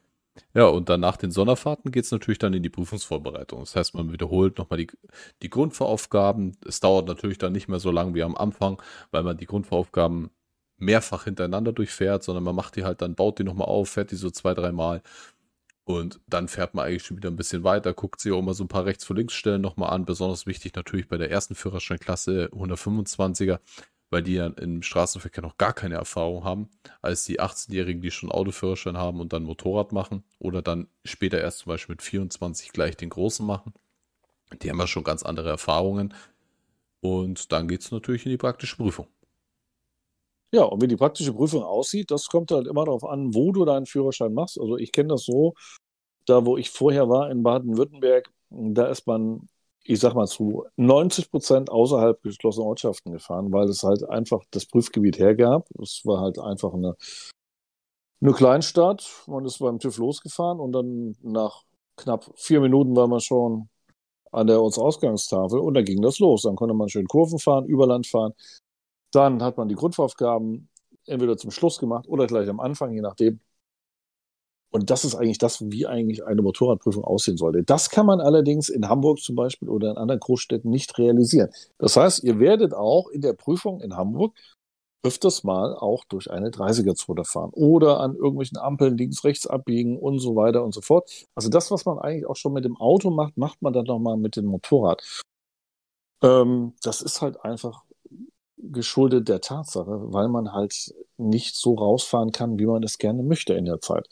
Ja, und dann nach den Sonderfahrten geht es natürlich dann in die Prüfungsvorbereitung. Das heißt, man wiederholt nochmal die, die Grundvoraufgaben. Es dauert natürlich dann nicht mehr so lang wie am Anfang, weil man die Grundvoraufgaben mehrfach hintereinander durchfährt, sondern man macht die halt dann, baut die nochmal auf, fährt die so zwei, dreimal und dann fährt man eigentlich schon wieder ein bisschen weiter, guckt sich auch mal so ein paar rechts vor links Stellen nochmal an. Besonders wichtig natürlich bei der ersten Führerscheinklasse 125er, weil die ja im Straßenverkehr noch gar keine Erfahrung haben, als die 18-Jährigen, die schon Autoführerschein haben und dann Motorrad machen oder dann später erst zum Beispiel mit 24 gleich den Großen machen. Die haben ja schon ganz andere Erfahrungen. Und dann geht es natürlich in die praktische Prüfung. Ja, und wie die praktische Prüfung aussieht, das kommt halt immer darauf an, wo du deinen Führerschein machst. Also ich kenne das so, da wo ich vorher war in Baden-Württemberg, da ist man, ich sag mal zu 90 Prozent außerhalb geschlossener Ortschaften gefahren, weil es halt einfach das Prüfgebiet hergab. Es war halt einfach eine, eine Kleinstadt. Man ist beim TÜV losgefahren und dann nach knapp vier Minuten war man schon an der Ortsausgangstafel und dann ging das los. Dann konnte man schön Kurven fahren, Überland fahren. Dann hat man die Grundaufgaben entweder zum Schluss gemacht oder gleich am Anfang, je nachdem. Und das ist eigentlich das, wie eigentlich eine Motorradprüfung aussehen sollte. Das kann man allerdings in Hamburg zum Beispiel oder in anderen Großstädten nicht realisieren. Das heißt, ihr werdet auch in der Prüfung in Hamburg öfters mal auch durch eine 30er-Zone fahren oder an irgendwelchen Ampeln links, rechts abbiegen und so weiter und so fort. Also das, was man eigentlich auch schon mit dem Auto macht, macht man dann nochmal mit dem Motorrad. Ähm, das ist halt einfach geschuldet der Tatsache, weil man halt nicht so rausfahren kann, wie man es gerne möchte in der Zeit.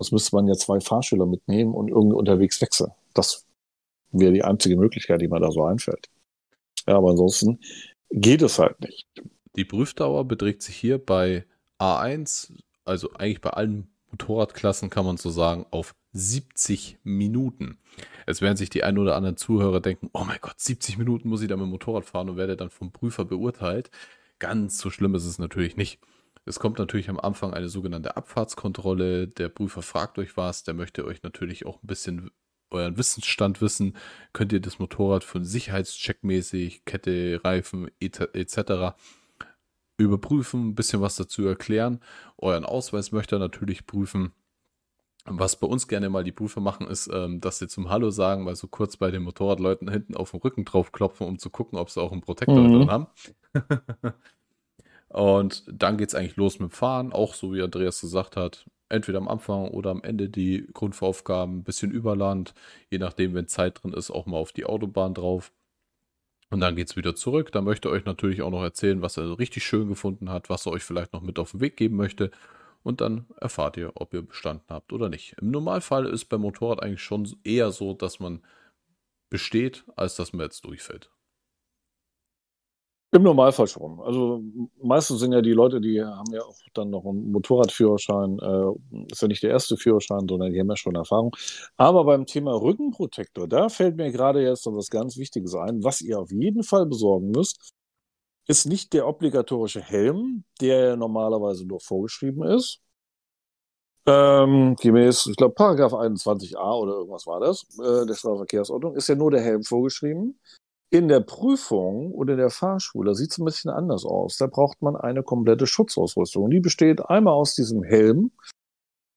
Das müsste man ja zwei Fahrschüler mitnehmen und irgendwie unterwegs wechseln. Das wäre die einzige Möglichkeit, die mir da so einfällt. Ja, aber ansonsten geht es halt nicht. Die Prüfdauer beträgt sich hier bei A1, also eigentlich bei allen Motorradklassen kann man so sagen, auf 70 Minuten. Jetzt werden sich die ein oder anderen Zuhörer denken, oh mein Gott, 70 Minuten muss ich da mit dem Motorrad fahren und werde dann vom Prüfer beurteilt. Ganz so schlimm ist es natürlich nicht. Es kommt natürlich am Anfang eine sogenannte Abfahrtskontrolle. Der Prüfer fragt euch was, der möchte euch natürlich auch ein bisschen euren Wissensstand wissen. Könnt ihr das Motorrad von Sicherheitscheckmäßig, Kette, Reifen etc überprüfen, ein bisschen was dazu erklären. Euren Ausweis möchte er natürlich prüfen. Was bei uns gerne mal die Prüfer machen, ist, ähm, dass sie zum Hallo sagen, weil so kurz bei den Motorradleuten hinten auf dem Rücken drauf klopfen, um zu gucken, ob sie auch einen Protektor mhm. drin haben. Und dann geht es eigentlich los mit dem Fahren, auch so wie Andreas gesagt hat. Entweder am Anfang oder am Ende die Grundaufgaben, ein bisschen Überland, je nachdem, wenn Zeit drin ist, auch mal auf die Autobahn drauf. Und dann geht es wieder zurück. Da möchte euch natürlich auch noch erzählen, was er richtig schön gefunden hat, was er euch vielleicht noch mit auf den Weg geben möchte. Und dann erfahrt ihr, ob ihr bestanden habt oder nicht. Im Normalfall ist beim Motorrad eigentlich schon eher so, dass man besteht, als dass man jetzt durchfällt. Im Normalfall schon. Also meistens sind ja die Leute, die haben ja auch dann noch einen Motorradführerschein. Äh, ist ja nicht der erste Führerschein, sondern die haben ja schon Erfahrung. Aber beim Thema Rückenprotektor, da fällt mir gerade jetzt noch was ganz Wichtiges ein. Was ihr auf jeden Fall besorgen müsst, ist nicht der obligatorische Helm, der normalerweise nur vorgeschrieben ist. Ähm, gemäß, ich glaube, Paragraph 21a oder irgendwas war das, äh, der Strafverkehrsordnung, ist ja nur der Helm vorgeschrieben. In der Prüfung oder in der Fahrschule sieht es ein bisschen anders aus. Da braucht man eine komplette Schutzausrüstung. Die besteht einmal aus diesem Helm,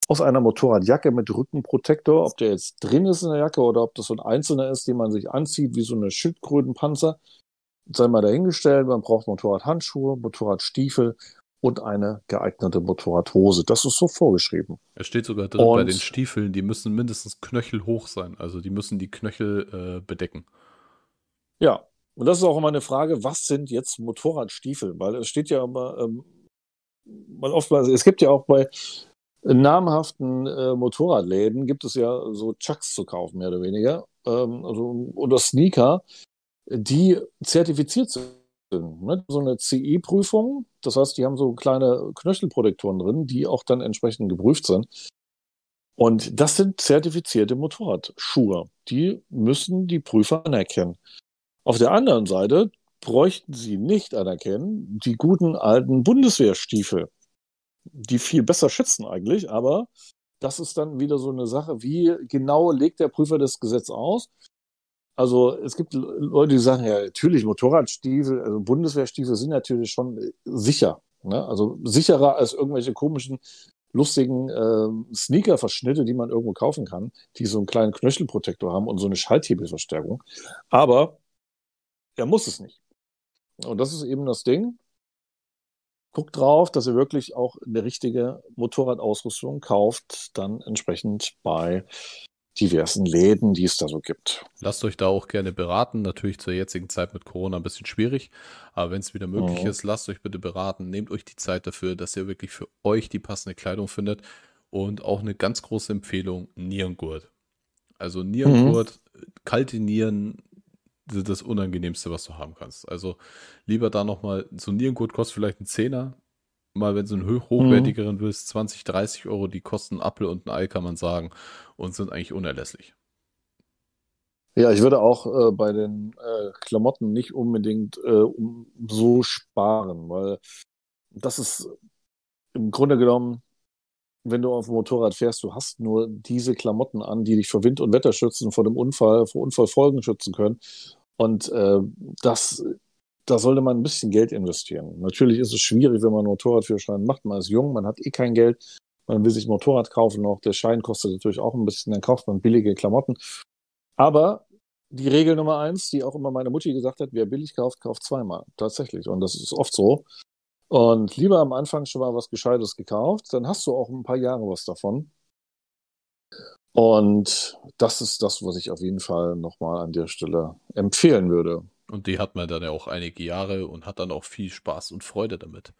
aus einer Motorradjacke mit Rückenprotektor, ob der jetzt drin ist in der Jacke oder ob das so ein einzelner ist, den man sich anzieht, wie so eine Schildkrötenpanzer. Sei mal dahingestellt, man braucht Motorradhandschuhe, Motorradstiefel und eine geeignete Motorradhose. Das ist so vorgeschrieben. Es steht sogar drin und bei den Stiefeln, die müssen mindestens knöchelhoch sein. Also die müssen die Knöchel äh, bedecken. Ja, und das ist auch immer eine Frage, was sind jetzt Motorradstiefel? Weil es steht ja immer, ähm, man oftmals, es gibt ja auch bei namhaften äh, Motorradläden gibt es ja so Chucks zu kaufen, mehr oder weniger. Ähm, also, oder Sneaker, die zertifiziert sind. Ne? So eine CE-Prüfung, das heißt, die haben so kleine Knöchelprotektoren drin, die auch dann entsprechend geprüft sind. Und das sind zertifizierte Motorradschuhe. Die müssen die Prüfer anerkennen. Auf der anderen Seite bräuchten sie nicht anerkennen die guten alten Bundeswehrstiefel, die viel besser schützen eigentlich, aber das ist dann wieder so eine Sache, wie genau legt der Prüfer das Gesetz aus? Also es gibt Leute, die sagen, ja, natürlich Motorradstiefel, also Bundeswehrstiefel sind natürlich schon sicher. Ne? Also sicherer als irgendwelche komischen, lustigen äh, Sneaker-Verschnitte, die man irgendwo kaufen kann, die so einen kleinen Knöchelprotektor haben und so eine Schalthebelverstärkung. Aber er muss es nicht. Und das ist eben das Ding. Guckt drauf, dass ihr wirklich auch eine richtige Motorradausrüstung kauft, dann entsprechend bei diversen Läden, die es da so gibt. Lasst euch da auch gerne beraten. Natürlich zur jetzigen Zeit mit Corona ein bisschen schwierig. Aber wenn es wieder möglich mhm. ist, lasst euch bitte beraten. Nehmt euch die Zeit dafür, dass ihr wirklich für euch die passende Kleidung findet. Und auch eine ganz große Empfehlung, Nierengurt. Also Nierengurt, mhm. kalte Nieren das Unangenehmste, was du haben kannst. Also lieber da nochmal, so ein Nierengurt kostet vielleicht einen Zehner. Mal, wenn du einen hochwertigeren mhm. willst, 20, 30 Euro, die kosten Apfel und ein Ei, kann man sagen und sind eigentlich unerlässlich. Ja, ich würde auch äh, bei den äh, Klamotten nicht unbedingt äh, um, so sparen, weil das ist im Grunde genommen, wenn du auf dem Motorrad fährst, du hast nur diese Klamotten an, die dich vor Wind und Wetter schützen, vor dem Unfall, vor Unfallfolgen schützen können. Und äh, das, da sollte man ein bisschen Geld investieren. Natürlich ist es schwierig, wenn man einen Motorradführerschein macht. Man ist jung, man hat eh kein Geld. Man will sich Motorrad kaufen noch. Der Schein kostet natürlich auch ein bisschen. Dann kauft man billige Klamotten. Aber die Regel Nummer eins, die auch immer meine Mutti gesagt hat, wer billig kauft, kauft zweimal. Tatsächlich. Und das ist oft so. Und lieber am Anfang schon mal was Gescheites gekauft, dann hast du auch ein paar Jahre was davon. Und das ist das, was ich auf jeden Fall nochmal an der Stelle empfehlen würde. Und die hat man dann ja auch einige Jahre und hat dann auch viel Spaß und Freude damit.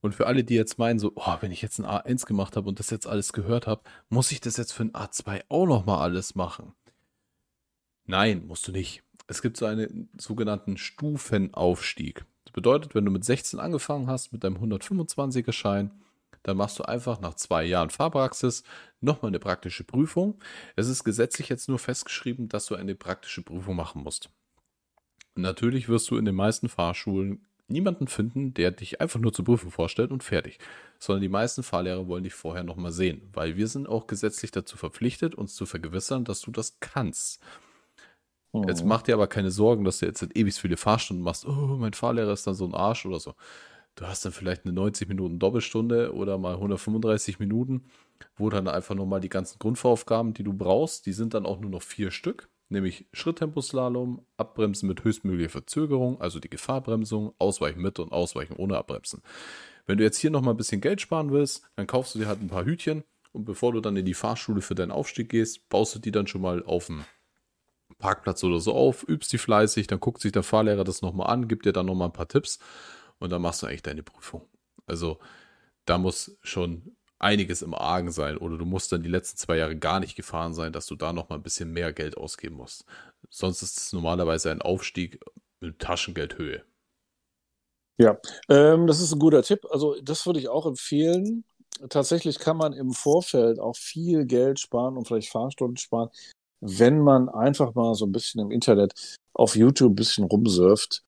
Und für alle, die jetzt meinen, so, oh, wenn ich jetzt ein A1 gemacht habe und das jetzt alles gehört habe, muss ich das jetzt für ein A2 auch nochmal alles machen? Nein, musst du nicht. Es gibt so einen sogenannten Stufenaufstieg. Das bedeutet, wenn du mit 16 angefangen hast mit deinem 125er Schein, dann machst du einfach nach zwei Jahren Fahrpraxis nochmal eine praktische Prüfung. Es ist gesetzlich jetzt nur festgeschrieben, dass du eine praktische Prüfung machen musst. natürlich wirst du in den meisten Fahrschulen niemanden finden, der dich einfach nur zur Prüfung vorstellt und fertig. Sondern die meisten Fahrlehrer wollen dich vorher nochmal sehen, weil wir sind auch gesetzlich dazu verpflichtet, uns zu vergewissern, dass du das kannst. Oh. Jetzt mach dir aber keine Sorgen, dass du jetzt ewig viele Fahrstunden machst. Oh, mein Fahrlehrer ist dann so ein Arsch oder so. Du hast dann vielleicht eine 90 Minuten Doppelstunde oder mal 135 Minuten, wo dann einfach nochmal die ganzen Grundvoraufgaben, die du brauchst, die sind dann auch nur noch vier Stück nämlich Schritttemposlalom, Abbremsen mit höchstmöglicher Verzögerung, also die Gefahrbremsung, Ausweichen mit und Ausweichen ohne Abbremsen. Wenn du jetzt hier nochmal ein bisschen Geld sparen willst, dann kaufst du dir halt ein paar Hütchen und bevor du dann in die Fahrschule für deinen Aufstieg gehst, baust du die dann schon mal auf dem Parkplatz oder so auf, übst die fleißig, dann guckt sich der Fahrlehrer das nochmal an, gibt dir dann nochmal ein paar Tipps und dann machst du eigentlich deine Prüfung. Also da muss schon einiges im Argen sein oder du musst dann die letzten zwei Jahre gar nicht gefahren sein, dass du da noch mal ein bisschen mehr Geld ausgeben musst. Sonst ist es normalerweise ein Aufstieg mit Taschengeldhöhe. Ja, ähm, das ist ein guter Tipp. Also das würde ich auch empfehlen. Tatsächlich kann man im Vorfeld auch viel Geld sparen und vielleicht Fahrstunden sparen, wenn man einfach mal so ein bisschen im Internet auf YouTube ein bisschen rumsurft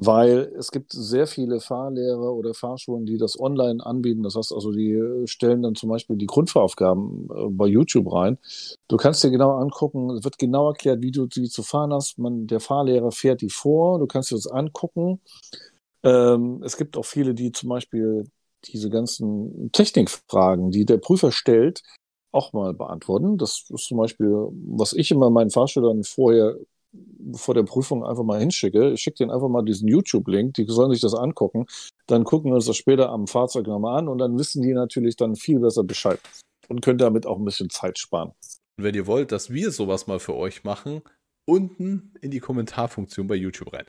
weil es gibt sehr viele Fahrlehrer oder Fahrschulen, die das online anbieten. Das heißt also, die äh, stellen dann zum Beispiel die Grundfahraufgaben äh, bei YouTube rein. Du kannst dir genau angucken, es wird genau erklärt, wie du die zu fahren hast. Man, der Fahrlehrer fährt die vor, du kannst dir das angucken. Ähm, es gibt auch viele, die zum Beispiel diese ganzen Technikfragen, die der Prüfer stellt, auch mal beantworten. Das ist zum Beispiel, was ich immer meinen Fahrschülern vorher vor der Prüfung einfach mal hinschicke. Ich schicke denen einfach mal diesen YouTube-Link, die sollen sich das angucken. Dann gucken wir uns das später am Fahrzeug nochmal an und dann wissen die natürlich dann viel besser Bescheid und können damit auch ein bisschen Zeit sparen. Wenn ihr wollt, dass wir sowas mal für euch machen, unten in die Kommentarfunktion bei YouTube rein.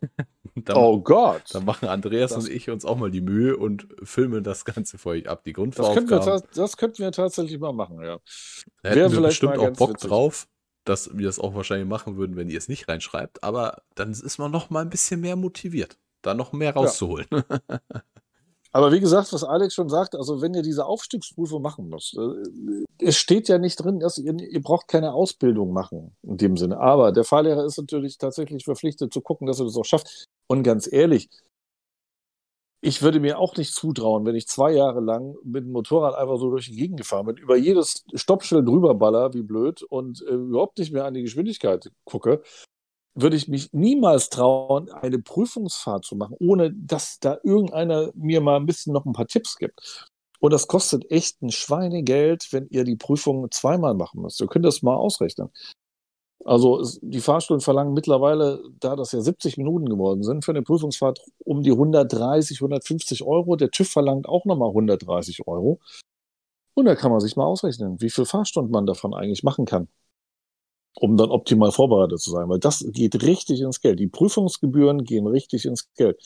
dann, oh Gott. Dann machen Andreas das, und ich uns auch mal die Mühe und filmen das Ganze für euch ab. Die Grundvoraufgaben. Das könnten wir, das könnten wir tatsächlich mal machen, ja. Da hätten wir bestimmt auch Bock witzig. drauf dass wir das auch wahrscheinlich machen würden, wenn ihr es nicht reinschreibt. Aber dann ist man noch mal ein bisschen mehr motiviert, da noch mehr rauszuholen. Ja. Aber wie gesagt, was Alex schon sagt, also wenn ihr diese Aufstiegsprüfung machen müsst, äh, es steht ja nicht drin, dass ihr, ihr braucht keine Ausbildung machen in dem Sinne. Aber der Fahrlehrer ist natürlich tatsächlich verpflichtet zu gucken, dass er das auch schafft. Und ganz ehrlich, ich würde mir auch nicht zutrauen, wenn ich zwei Jahre lang mit dem Motorrad einfach so durch die Gegend gefahren bin, über jedes Stoppschild drüberballer, wie blöd, und äh, überhaupt nicht mehr an die Geschwindigkeit gucke, würde ich mich niemals trauen, eine Prüfungsfahrt zu machen, ohne dass da irgendeiner mir mal ein bisschen noch ein paar Tipps gibt. Und das kostet echt ein Schweinegeld, wenn ihr die Prüfung zweimal machen müsst. Ihr könnt das mal ausrechnen. Also die Fahrstunden verlangen mittlerweile, da das ja 70 Minuten geworden sind, für eine Prüfungsfahrt um die 130, 150 Euro. Der TÜV verlangt auch nochmal 130 Euro. Und da kann man sich mal ausrechnen, wie viel Fahrstunden man davon eigentlich machen kann. Um dann optimal vorbereitet zu sein, weil das geht richtig ins Geld. Die Prüfungsgebühren gehen richtig ins Geld.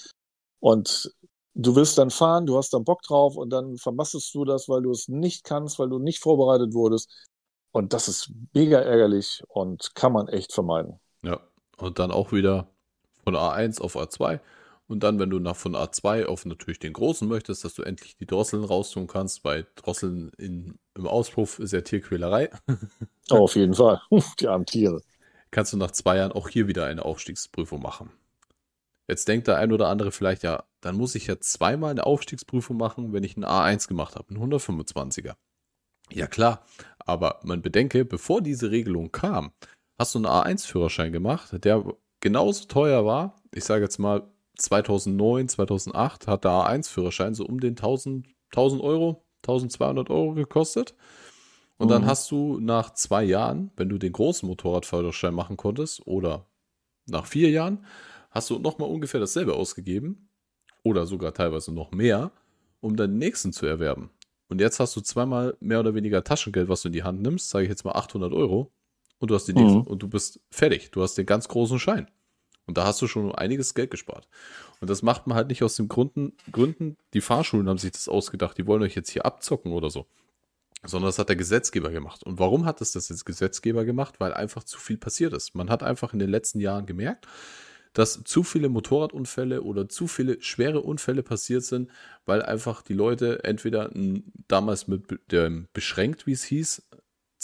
Und du willst dann fahren, du hast dann Bock drauf und dann vermasselst du das, weil du es nicht kannst, weil du nicht vorbereitet wurdest. Und das ist mega ärgerlich und kann man echt vermeiden. Ja, und dann auch wieder von A1 auf A2. Und dann, wenn du nach von A2 auf natürlich den großen möchtest, dass du endlich die Drosseln raustun kannst, weil Drosseln in, im Auspuff ist ja Tierquälerei. Oh, auf jeden Fall. Die armen Tiere. Kannst du nach zwei Jahren auch hier wieder eine Aufstiegsprüfung machen. Jetzt denkt der ein oder andere vielleicht, ja, dann muss ich ja zweimal eine Aufstiegsprüfung machen, wenn ich einen A1 gemacht habe, einen 125er. Ja klar, aber man bedenke, bevor diese Regelung kam, hast du einen A1-Führerschein gemacht, der genauso teuer war. Ich sage jetzt mal 2009, 2008 hat der A1-Führerschein so um den 1000, 1000 Euro, 1200 Euro gekostet. Und mhm. dann hast du nach zwei Jahren, wenn du den großen Motorradführerschein machen konntest, oder nach vier Jahren, hast du nochmal ungefähr dasselbe ausgegeben oder sogar teilweise noch mehr, um deinen nächsten zu erwerben. Und jetzt hast du zweimal mehr oder weniger Taschengeld, was du in die Hand nimmst, sage ich jetzt mal 800 Euro, und du hast die nächsten, mhm. und du bist fertig. Du hast den ganz großen Schein. Und da hast du schon einiges Geld gespart. Und das macht man halt nicht aus den Gründen, Gründen, die Fahrschulen haben sich das ausgedacht, die wollen euch jetzt hier abzocken oder so. Sondern das hat der Gesetzgeber gemacht. Und warum hat es das jetzt Gesetzgeber gemacht? Weil einfach zu viel passiert ist. Man hat einfach in den letzten Jahren gemerkt, dass zu viele Motorradunfälle oder zu viele schwere Unfälle passiert sind, weil einfach die Leute entweder damals mit dem beschränkt, wie es hieß,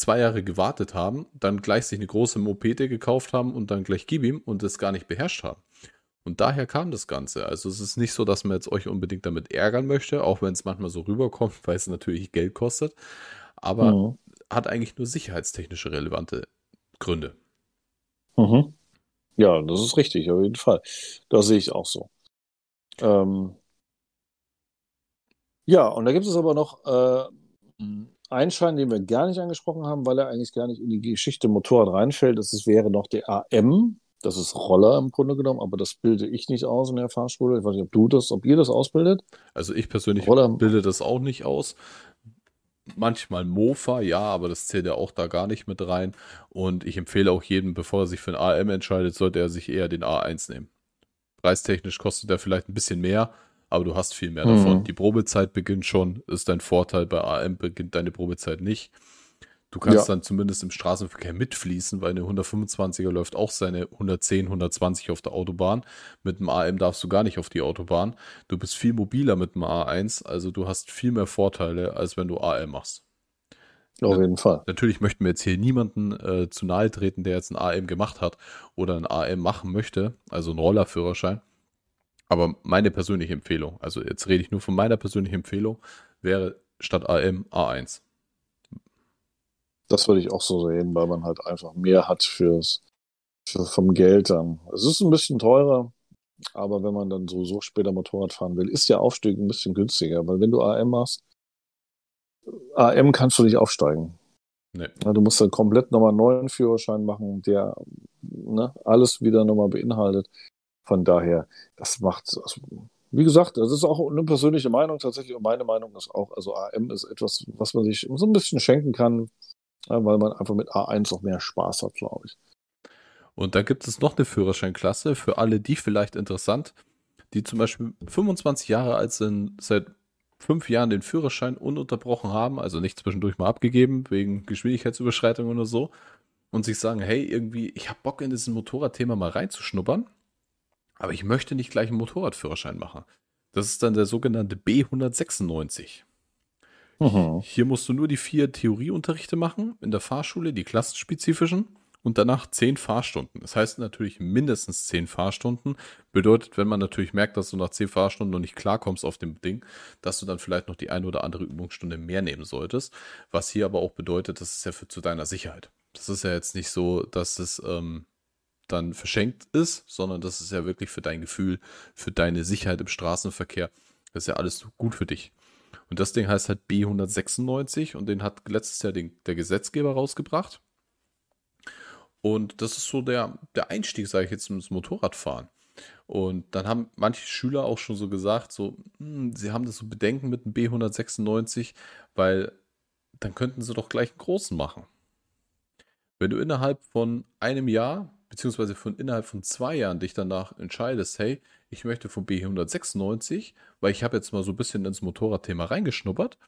zwei Jahre gewartet haben, dann gleich sich eine große Mopete gekauft haben und dann gleich gib ihm und das gar nicht beherrscht haben. Und daher kam das Ganze. Also es ist nicht so, dass man jetzt euch unbedingt damit ärgern möchte, auch wenn es manchmal so rüberkommt, weil es natürlich Geld kostet. Aber mhm. hat eigentlich nur sicherheitstechnische relevante Gründe. Mhm. Ja, das ist richtig, auf jeden Fall. Das sehe ich auch so. Ähm, ja, und da gibt es aber noch äh, einen Schein, den wir gar nicht angesprochen haben, weil er eigentlich gar nicht in die Geschichte Motorrad reinfällt. Das wäre noch der AM. Das ist Roller im Grunde genommen, aber das bilde ich nicht aus in der Fahrschule. Ich weiß nicht, ob du das, ob ihr das ausbildet. Also ich persönlich Roller. bilde das auch nicht aus manchmal Mofa, ja, aber das zählt ja auch da gar nicht mit rein. Und ich empfehle auch jedem, bevor er sich für ein AM entscheidet, sollte er sich eher den A1 nehmen. Preistechnisch kostet er vielleicht ein bisschen mehr, aber du hast viel mehr mhm. davon. Die Probezeit beginnt schon, ist dein Vorteil. Bei AM beginnt deine Probezeit nicht. Du kannst ja. dann zumindest im Straßenverkehr mitfließen, weil eine 125er läuft auch seine 110, 120 auf der Autobahn. Mit dem AM darfst du gar nicht auf die Autobahn. Du bist viel mobiler mit dem A1, also du hast viel mehr Vorteile, als wenn du AM machst. Auf jeden Fall. Natürlich möchten wir jetzt hier niemanden äh, zu nahe treten, der jetzt ein AM gemacht hat oder ein AM machen möchte, also einen Rollerführerschein. Aber meine persönliche Empfehlung, also jetzt rede ich nur von meiner persönlichen Empfehlung, wäre statt AM A1. Das würde ich auch so sehen, weil man halt einfach mehr hat fürs, für, vom Geld dann. Es ist ein bisschen teurer, aber wenn man dann sowieso später Motorrad fahren will, ist der Aufstieg ein bisschen günstiger, weil wenn du AM machst, AM kannst du nicht aufsteigen. Nee. Du musst dann komplett nochmal einen neuen Führerschein machen, der ne, alles wieder nochmal beinhaltet. Von daher, das macht, also, wie gesagt, das ist auch eine persönliche Meinung tatsächlich. Und meine Meinung ist auch, also AM ist etwas, was man sich so ein bisschen schenken kann, weil man einfach mit A1 auch mehr Spaß hat, glaube ich. Und dann gibt es noch eine Führerscheinklasse für alle, die vielleicht interessant, die zum Beispiel 25 Jahre alt sind, seit fünf Jahren den Führerschein ununterbrochen haben, also nicht zwischendurch mal abgegeben, wegen Geschwindigkeitsüberschreitung oder so, und sich sagen, hey, irgendwie, ich habe Bock in dieses Motorradthema mal reinzuschnuppern, aber ich möchte nicht gleich einen Motorradführerschein machen. Das ist dann der sogenannte B196. Mhm. Hier musst du nur die vier Theorieunterrichte machen in der Fahrschule, die klassenspezifischen, und danach zehn Fahrstunden. Das heißt natürlich mindestens zehn Fahrstunden. Bedeutet, wenn man natürlich merkt, dass du nach zehn Fahrstunden noch nicht klarkommst auf dem Ding, dass du dann vielleicht noch die eine oder andere Übungsstunde mehr nehmen solltest. Was hier aber auch bedeutet, das ist ja für zu deiner Sicherheit. Das ist ja jetzt nicht so, dass es ähm, dann verschenkt ist, sondern das ist ja wirklich für dein Gefühl, für deine Sicherheit im Straßenverkehr. Das ist ja alles gut für dich. Und das Ding heißt halt B196 und den hat letztes Jahr den, der Gesetzgeber rausgebracht. Und das ist so der, der Einstieg, sage ich jetzt, ins Motorradfahren. Und dann haben manche Schüler auch schon so gesagt, so, hm, sie haben das so Bedenken mit dem B196, weil dann könnten sie doch gleich einen großen machen. Wenn du innerhalb von einem Jahr, beziehungsweise von innerhalb von zwei Jahren dich danach entscheidest, hey, ich möchte vom B196, weil ich habe jetzt mal so ein bisschen ins Motorradthema reingeschnuppert,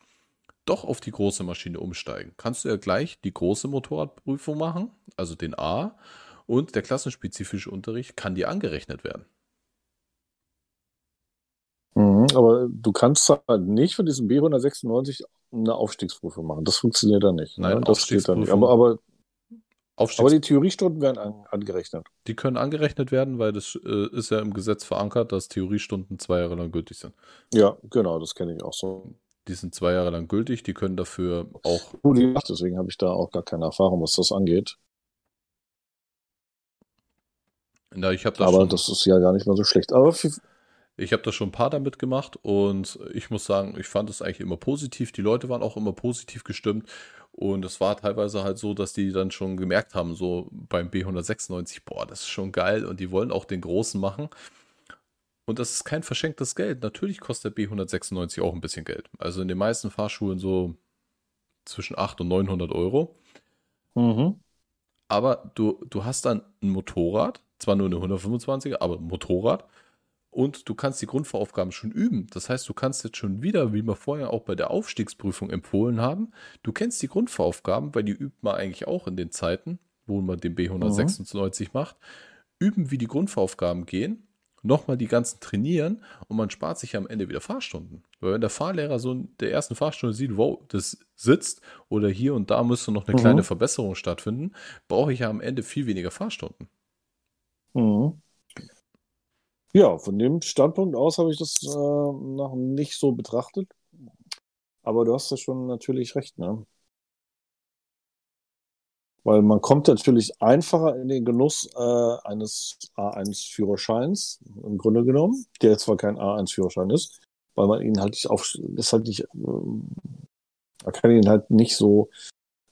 doch auf die große Maschine umsteigen. Kannst du ja gleich die große Motorradprüfung machen, also den A, und der klassenspezifische Unterricht kann dir angerechnet werden. Mhm, aber du kannst halt nicht für diesen B196 eine Aufstiegsprüfung machen. Das funktioniert dann nicht. Ne? Nein, ne? das geht dann nicht. Aber, aber, aber die Theoriestunden werden an, angerechnet. Die können angerechnet werden, weil das äh, ist ja im Gesetz verankert, dass Theoriestunden zwei Jahre lang gültig sind. Ja, genau, das kenne ich auch so. Die sind zwei Jahre lang gültig, die können dafür auch. Deswegen habe ich da auch gar keine Erfahrung, was das angeht. Na, ich das Aber schon, das ist ja gar nicht mal so schlecht. Aber ich habe da schon ein paar damit gemacht und ich muss sagen, ich fand es eigentlich immer positiv. Die Leute waren auch immer positiv gestimmt und es war teilweise halt so, dass die dann schon gemerkt haben, so beim B196, boah, das ist schon geil und die wollen auch den großen machen. Und das ist kein verschenktes Geld. Natürlich kostet der B196 auch ein bisschen Geld. Also in den meisten Fahrschulen so zwischen 800 und 900 Euro. Mhm. Aber du, du hast dann ein Motorrad, zwar nur eine 125er, aber ein Motorrad. Und du kannst die Grundvoraufgaben schon üben. Das heißt, du kannst jetzt schon wieder, wie wir vorher auch bei der Aufstiegsprüfung empfohlen haben, du kennst die Grundvoraufgaben, weil die übt man eigentlich auch in den Zeiten, wo man den B196 mhm. macht, üben, wie die Grundvoraufgaben gehen nochmal die ganzen trainieren und man spart sich am Ende wieder Fahrstunden. Weil wenn der Fahrlehrer so in der ersten Fahrstunde sieht, wow, das sitzt oder hier und da müsste noch eine mhm. kleine Verbesserung stattfinden, brauche ich ja am Ende viel weniger Fahrstunden. Mhm. Ja, von dem Standpunkt aus habe ich das äh, noch nicht so betrachtet. Aber du hast ja schon natürlich recht, ne? Weil man kommt natürlich einfacher in den Genuss äh, eines A1-Führerscheins, im Grunde genommen, der zwar kein A1-Führerschein ist, weil man ihn halt nicht auf, ist halt nicht, äh, man kann ihn halt nicht so,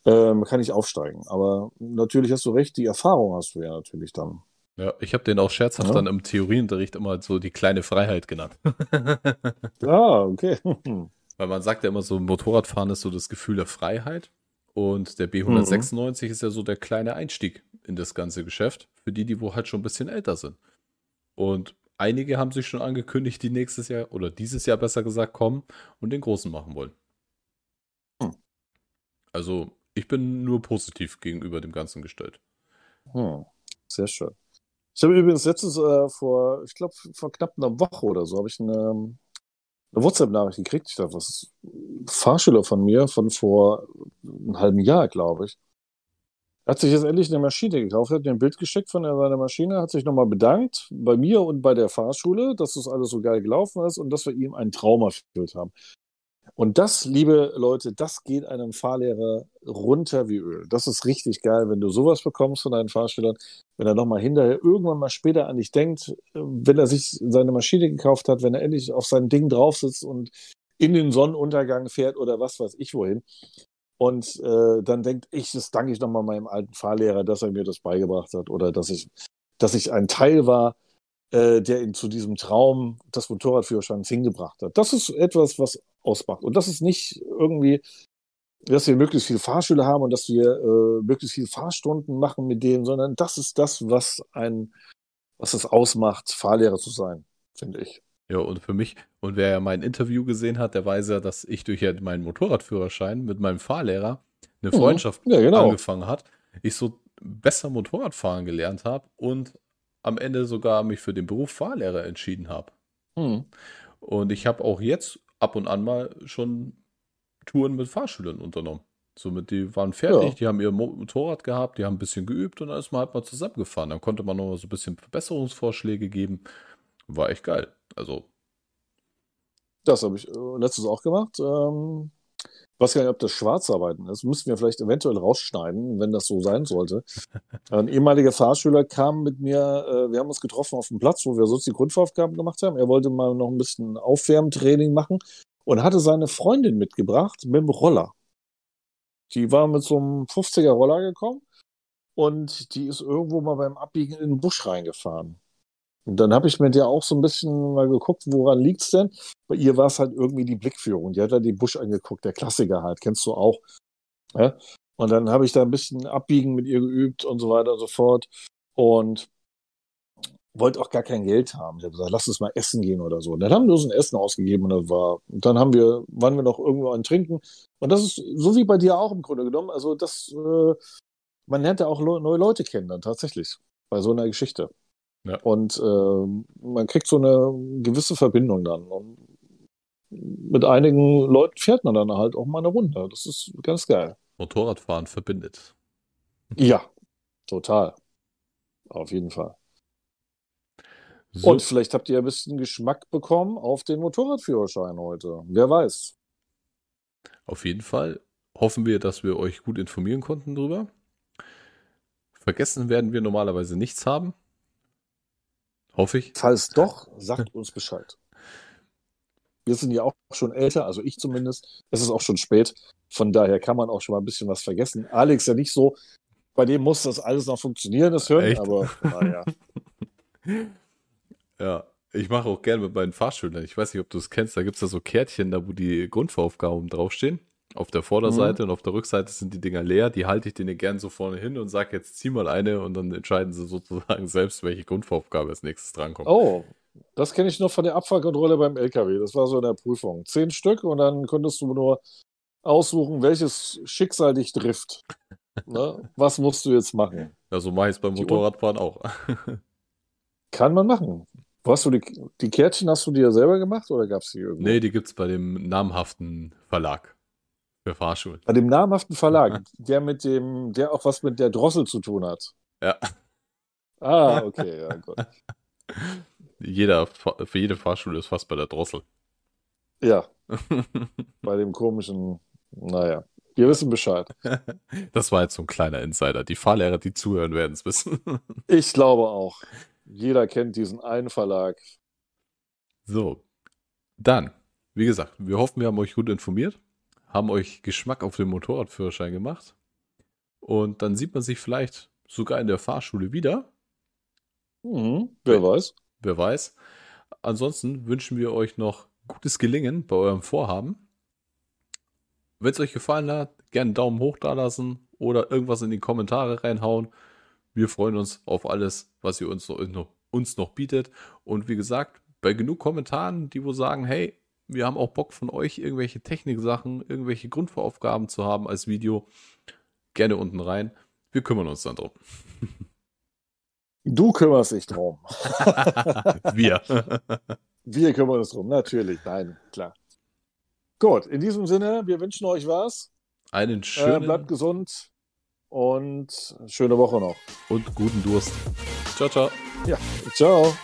äh, man kann nicht aufsteigen. Aber natürlich hast du recht, die Erfahrung hast du ja natürlich dann. Ja, ich habe den auch scherzhaft ja. dann im Theorieunterricht immer so die kleine Freiheit genannt. ah, okay. Weil man sagt ja immer so, Motorradfahren ist so das Gefühl der Freiheit. Und der B196 mhm. ist ja so der kleine Einstieg in das ganze Geschäft, für die, die wo halt schon ein bisschen älter sind. Und einige haben sich schon angekündigt, die nächstes Jahr oder dieses Jahr besser gesagt kommen und den großen machen wollen. Mhm. Also ich bin nur positiv gegenüber dem Ganzen gestellt. Mhm. Sehr schön. Ich habe übrigens letztens äh, vor, ich glaube, vor knapp einer Woche oder so, habe ich eine, eine WhatsApp-Nachricht gekriegt. Ich dachte, was ist Fahrschüler von mir von vor einem halben Jahr, glaube ich. Hat sich jetzt endlich eine Maschine gekauft, hat mir ein Bild geschickt von seiner Maschine, hat sich nochmal bedankt bei mir und bei der Fahrschule, dass das alles so geil gelaufen ist und dass wir ihm einen Traum erfüllt haben. Und das, liebe Leute, das geht einem Fahrlehrer runter wie Öl. Das ist richtig geil, wenn du sowas bekommst von deinen Fahrschülern, wenn er nochmal hinterher irgendwann mal später an dich denkt, wenn er sich seine Maschine gekauft hat, wenn er endlich auf sein Ding drauf sitzt und in den Sonnenuntergang fährt oder was weiß ich wohin. Und äh, dann denkt ich, das danke ich nochmal meinem alten Fahrlehrer, dass er mir das beigebracht hat oder dass ich, dass ich ein Teil war, äh, der ihn zu diesem Traum des Motorradführerscheins hingebracht hat. Das ist etwas, was ausmacht. Und das ist nicht irgendwie, dass wir möglichst viele Fahrschüler haben und dass wir äh, möglichst viele Fahrstunden machen mit denen, sondern das ist das, was ein, was es ausmacht, Fahrlehrer zu sein, finde ich. Ja, und für mich, und wer ja mein Interview gesehen hat, der weiß ja, dass ich durch meinen Motorradführerschein mit meinem Fahrlehrer eine mhm. Freundschaft ja, genau. angefangen hat. Ich so besser Motorradfahren gelernt habe und am Ende sogar mich für den Beruf Fahrlehrer entschieden habe. Mhm. Und ich habe auch jetzt ab und an mal schon Touren mit Fahrschülern unternommen. Somit, die waren fertig, ja. die haben ihr Motorrad gehabt, die haben ein bisschen geübt und dann ist man halt mal zusammengefahren. Dann konnte man noch mal so ein bisschen Verbesserungsvorschläge geben. War echt geil. Also. Das habe ich äh, letztes auch gemacht. Ähm, weiß gar nicht, ob das Schwarzarbeiten ist. Müssten wir vielleicht eventuell rausschneiden, wenn das so sein sollte. Ein ehemaliger Fahrschüler kam mit mir, äh, wir haben uns getroffen auf dem Platz, wo wir sonst die Grundaufgaben gemacht haben. Er wollte mal noch ein bisschen Aufwärmtraining machen und hatte seine Freundin mitgebracht mit dem Roller. Die war mit so einem 50er Roller gekommen und die ist irgendwo mal beim Abbiegen in den Busch reingefahren. Und dann habe ich mir ja auch so ein bisschen mal geguckt, woran liegt es denn? Bei ihr war es halt irgendwie die Blickführung. Die hat ja den Busch angeguckt, der Klassiker halt, kennst du auch. Ja? Und dann habe ich da ein bisschen Abbiegen mit ihr geübt und so weiter und so fort. Und wollte auch gar kein Geld haben. Ich habe gesagt, lass uns mal essen gehen oder so. Und dann haben wir uns ein Essen ausgegeben und, das war, und dann haben wir, waren wir noch irgendwo an Trinken. Und das ist so wie bei dir auch im Grunde genommen. Also das, äh, man lernt ja auch neue Leute kennen dann tatsächlich bei so einer Geschichte. Ja. Und äh, man kriegt so eine gewisse Verbindung dann. Und mit einigen Leuten fährt man dann halt auch mal eine Runde. Das ist ganz geil. Motorradfahren verbindet. Ja, total. Auf jeden Fall. So. Und vielleicht habt ihr ein bisschen Geschmack bekommen auf den Motorradführerschein heute. Wer weiß. Auf jeden Fall hoffen wir, dass wir euch gut informieren konnten darüber. Vergessen werden wir normalerweise nichts haben. Hoffe ich. Falls doch, sagt uns Bescheid. Wir sind ja auch schon älter, also ich zumindest. Es ist auch schon spät. Von daher kann man auch schon mal ein bisschen was vergessen. Alex ja nicht so. Bei dem muss das alles noch funktionieren, das Hören, Echt? aber naja. Ja, ich mache auch gerne mit meinen Fahrschülern. Ich weiß nicht, ob du es kennst. Da gibt es da so Kärtchen, da wo die Grundvoraufgaben draufstehen. Auf der Vorderseite mhm. und auf der Rückseite sind die Dinger leer. Die halte ich denen gerne so vorne hin und sage jetzt zieh mal eine und dann entscheiden sie sozusagen selbst, welche Grundvoraufgabe als nächstes drankommt. Oh, das kenne ich noch von der Abfahrkontrolle beim LKW. Das war so in der Prüfung. Zehn Stück und dann könntest du nur aussuchen, welches Schicksal dich trifft. ne? Was musst du jetzt machen? Ja, so mache ich es beim Motorradfahren auch. Kann man machen. Wo hast du die, die Kärtchen hast du dir selber gemacht oder gab es die irgendwo? Nee, die gibt es bei dem namhaften Verlag für Fahrschulen. Bei dem namhaften Verlag, der mit dem, der auch was mit der Drossel zu tun hat. Ja. Ah, okay, ja, gut. Jeder, für jede Fahrschule ist fast bei der Drossel. Ja. bei dem komischen, naja. Wir wissen Bescheid. Das war jetzt so ein kleiner Insider. Die Fahrlehrer, die zuhören, werden es wissen. Ich glaube auch. Jeder kennt diesen einen Verlag. So, dann, wie gesagt, wir hoffen, wir haben euch gut informiert, haben euch Geschmack auf den Motorradführerschein gemacht und dann sieht man sich vielleicht sogar in der Fahrschule wieder. Mhm, wer weiß. Wer weiß. Ansonsten wünschen wir euch noch gutes Gelingen bei eurem Vorhaben. Wenn es euch gefallen hat, gerne einen Daumen hoch da lassen oder irgendwas in die Kommentare reinhauen. Wir freuen uns auf alles, was ihr uns noch, uns noch bietet. Und wie gesagt, bei genug Kommentaren, die wo sagen, hey, wir haben auch Bock von euch, irgendwelche Techniksachen, irgendwelche Grundvoraufgaben zu haben als Video, gerne unten rein. Wir kümmern uns dann drum. Du kümmerst dich drum. wir. Wir kümmern uns drum, natürlich. Nein, klar. Gut, in diesem Sinne, wir wünschen euch was. Einen schönen. Äh, bleibt gesund und schöne Woche noch. Und guten Durst. Ciao, ciao. Ja, ciao.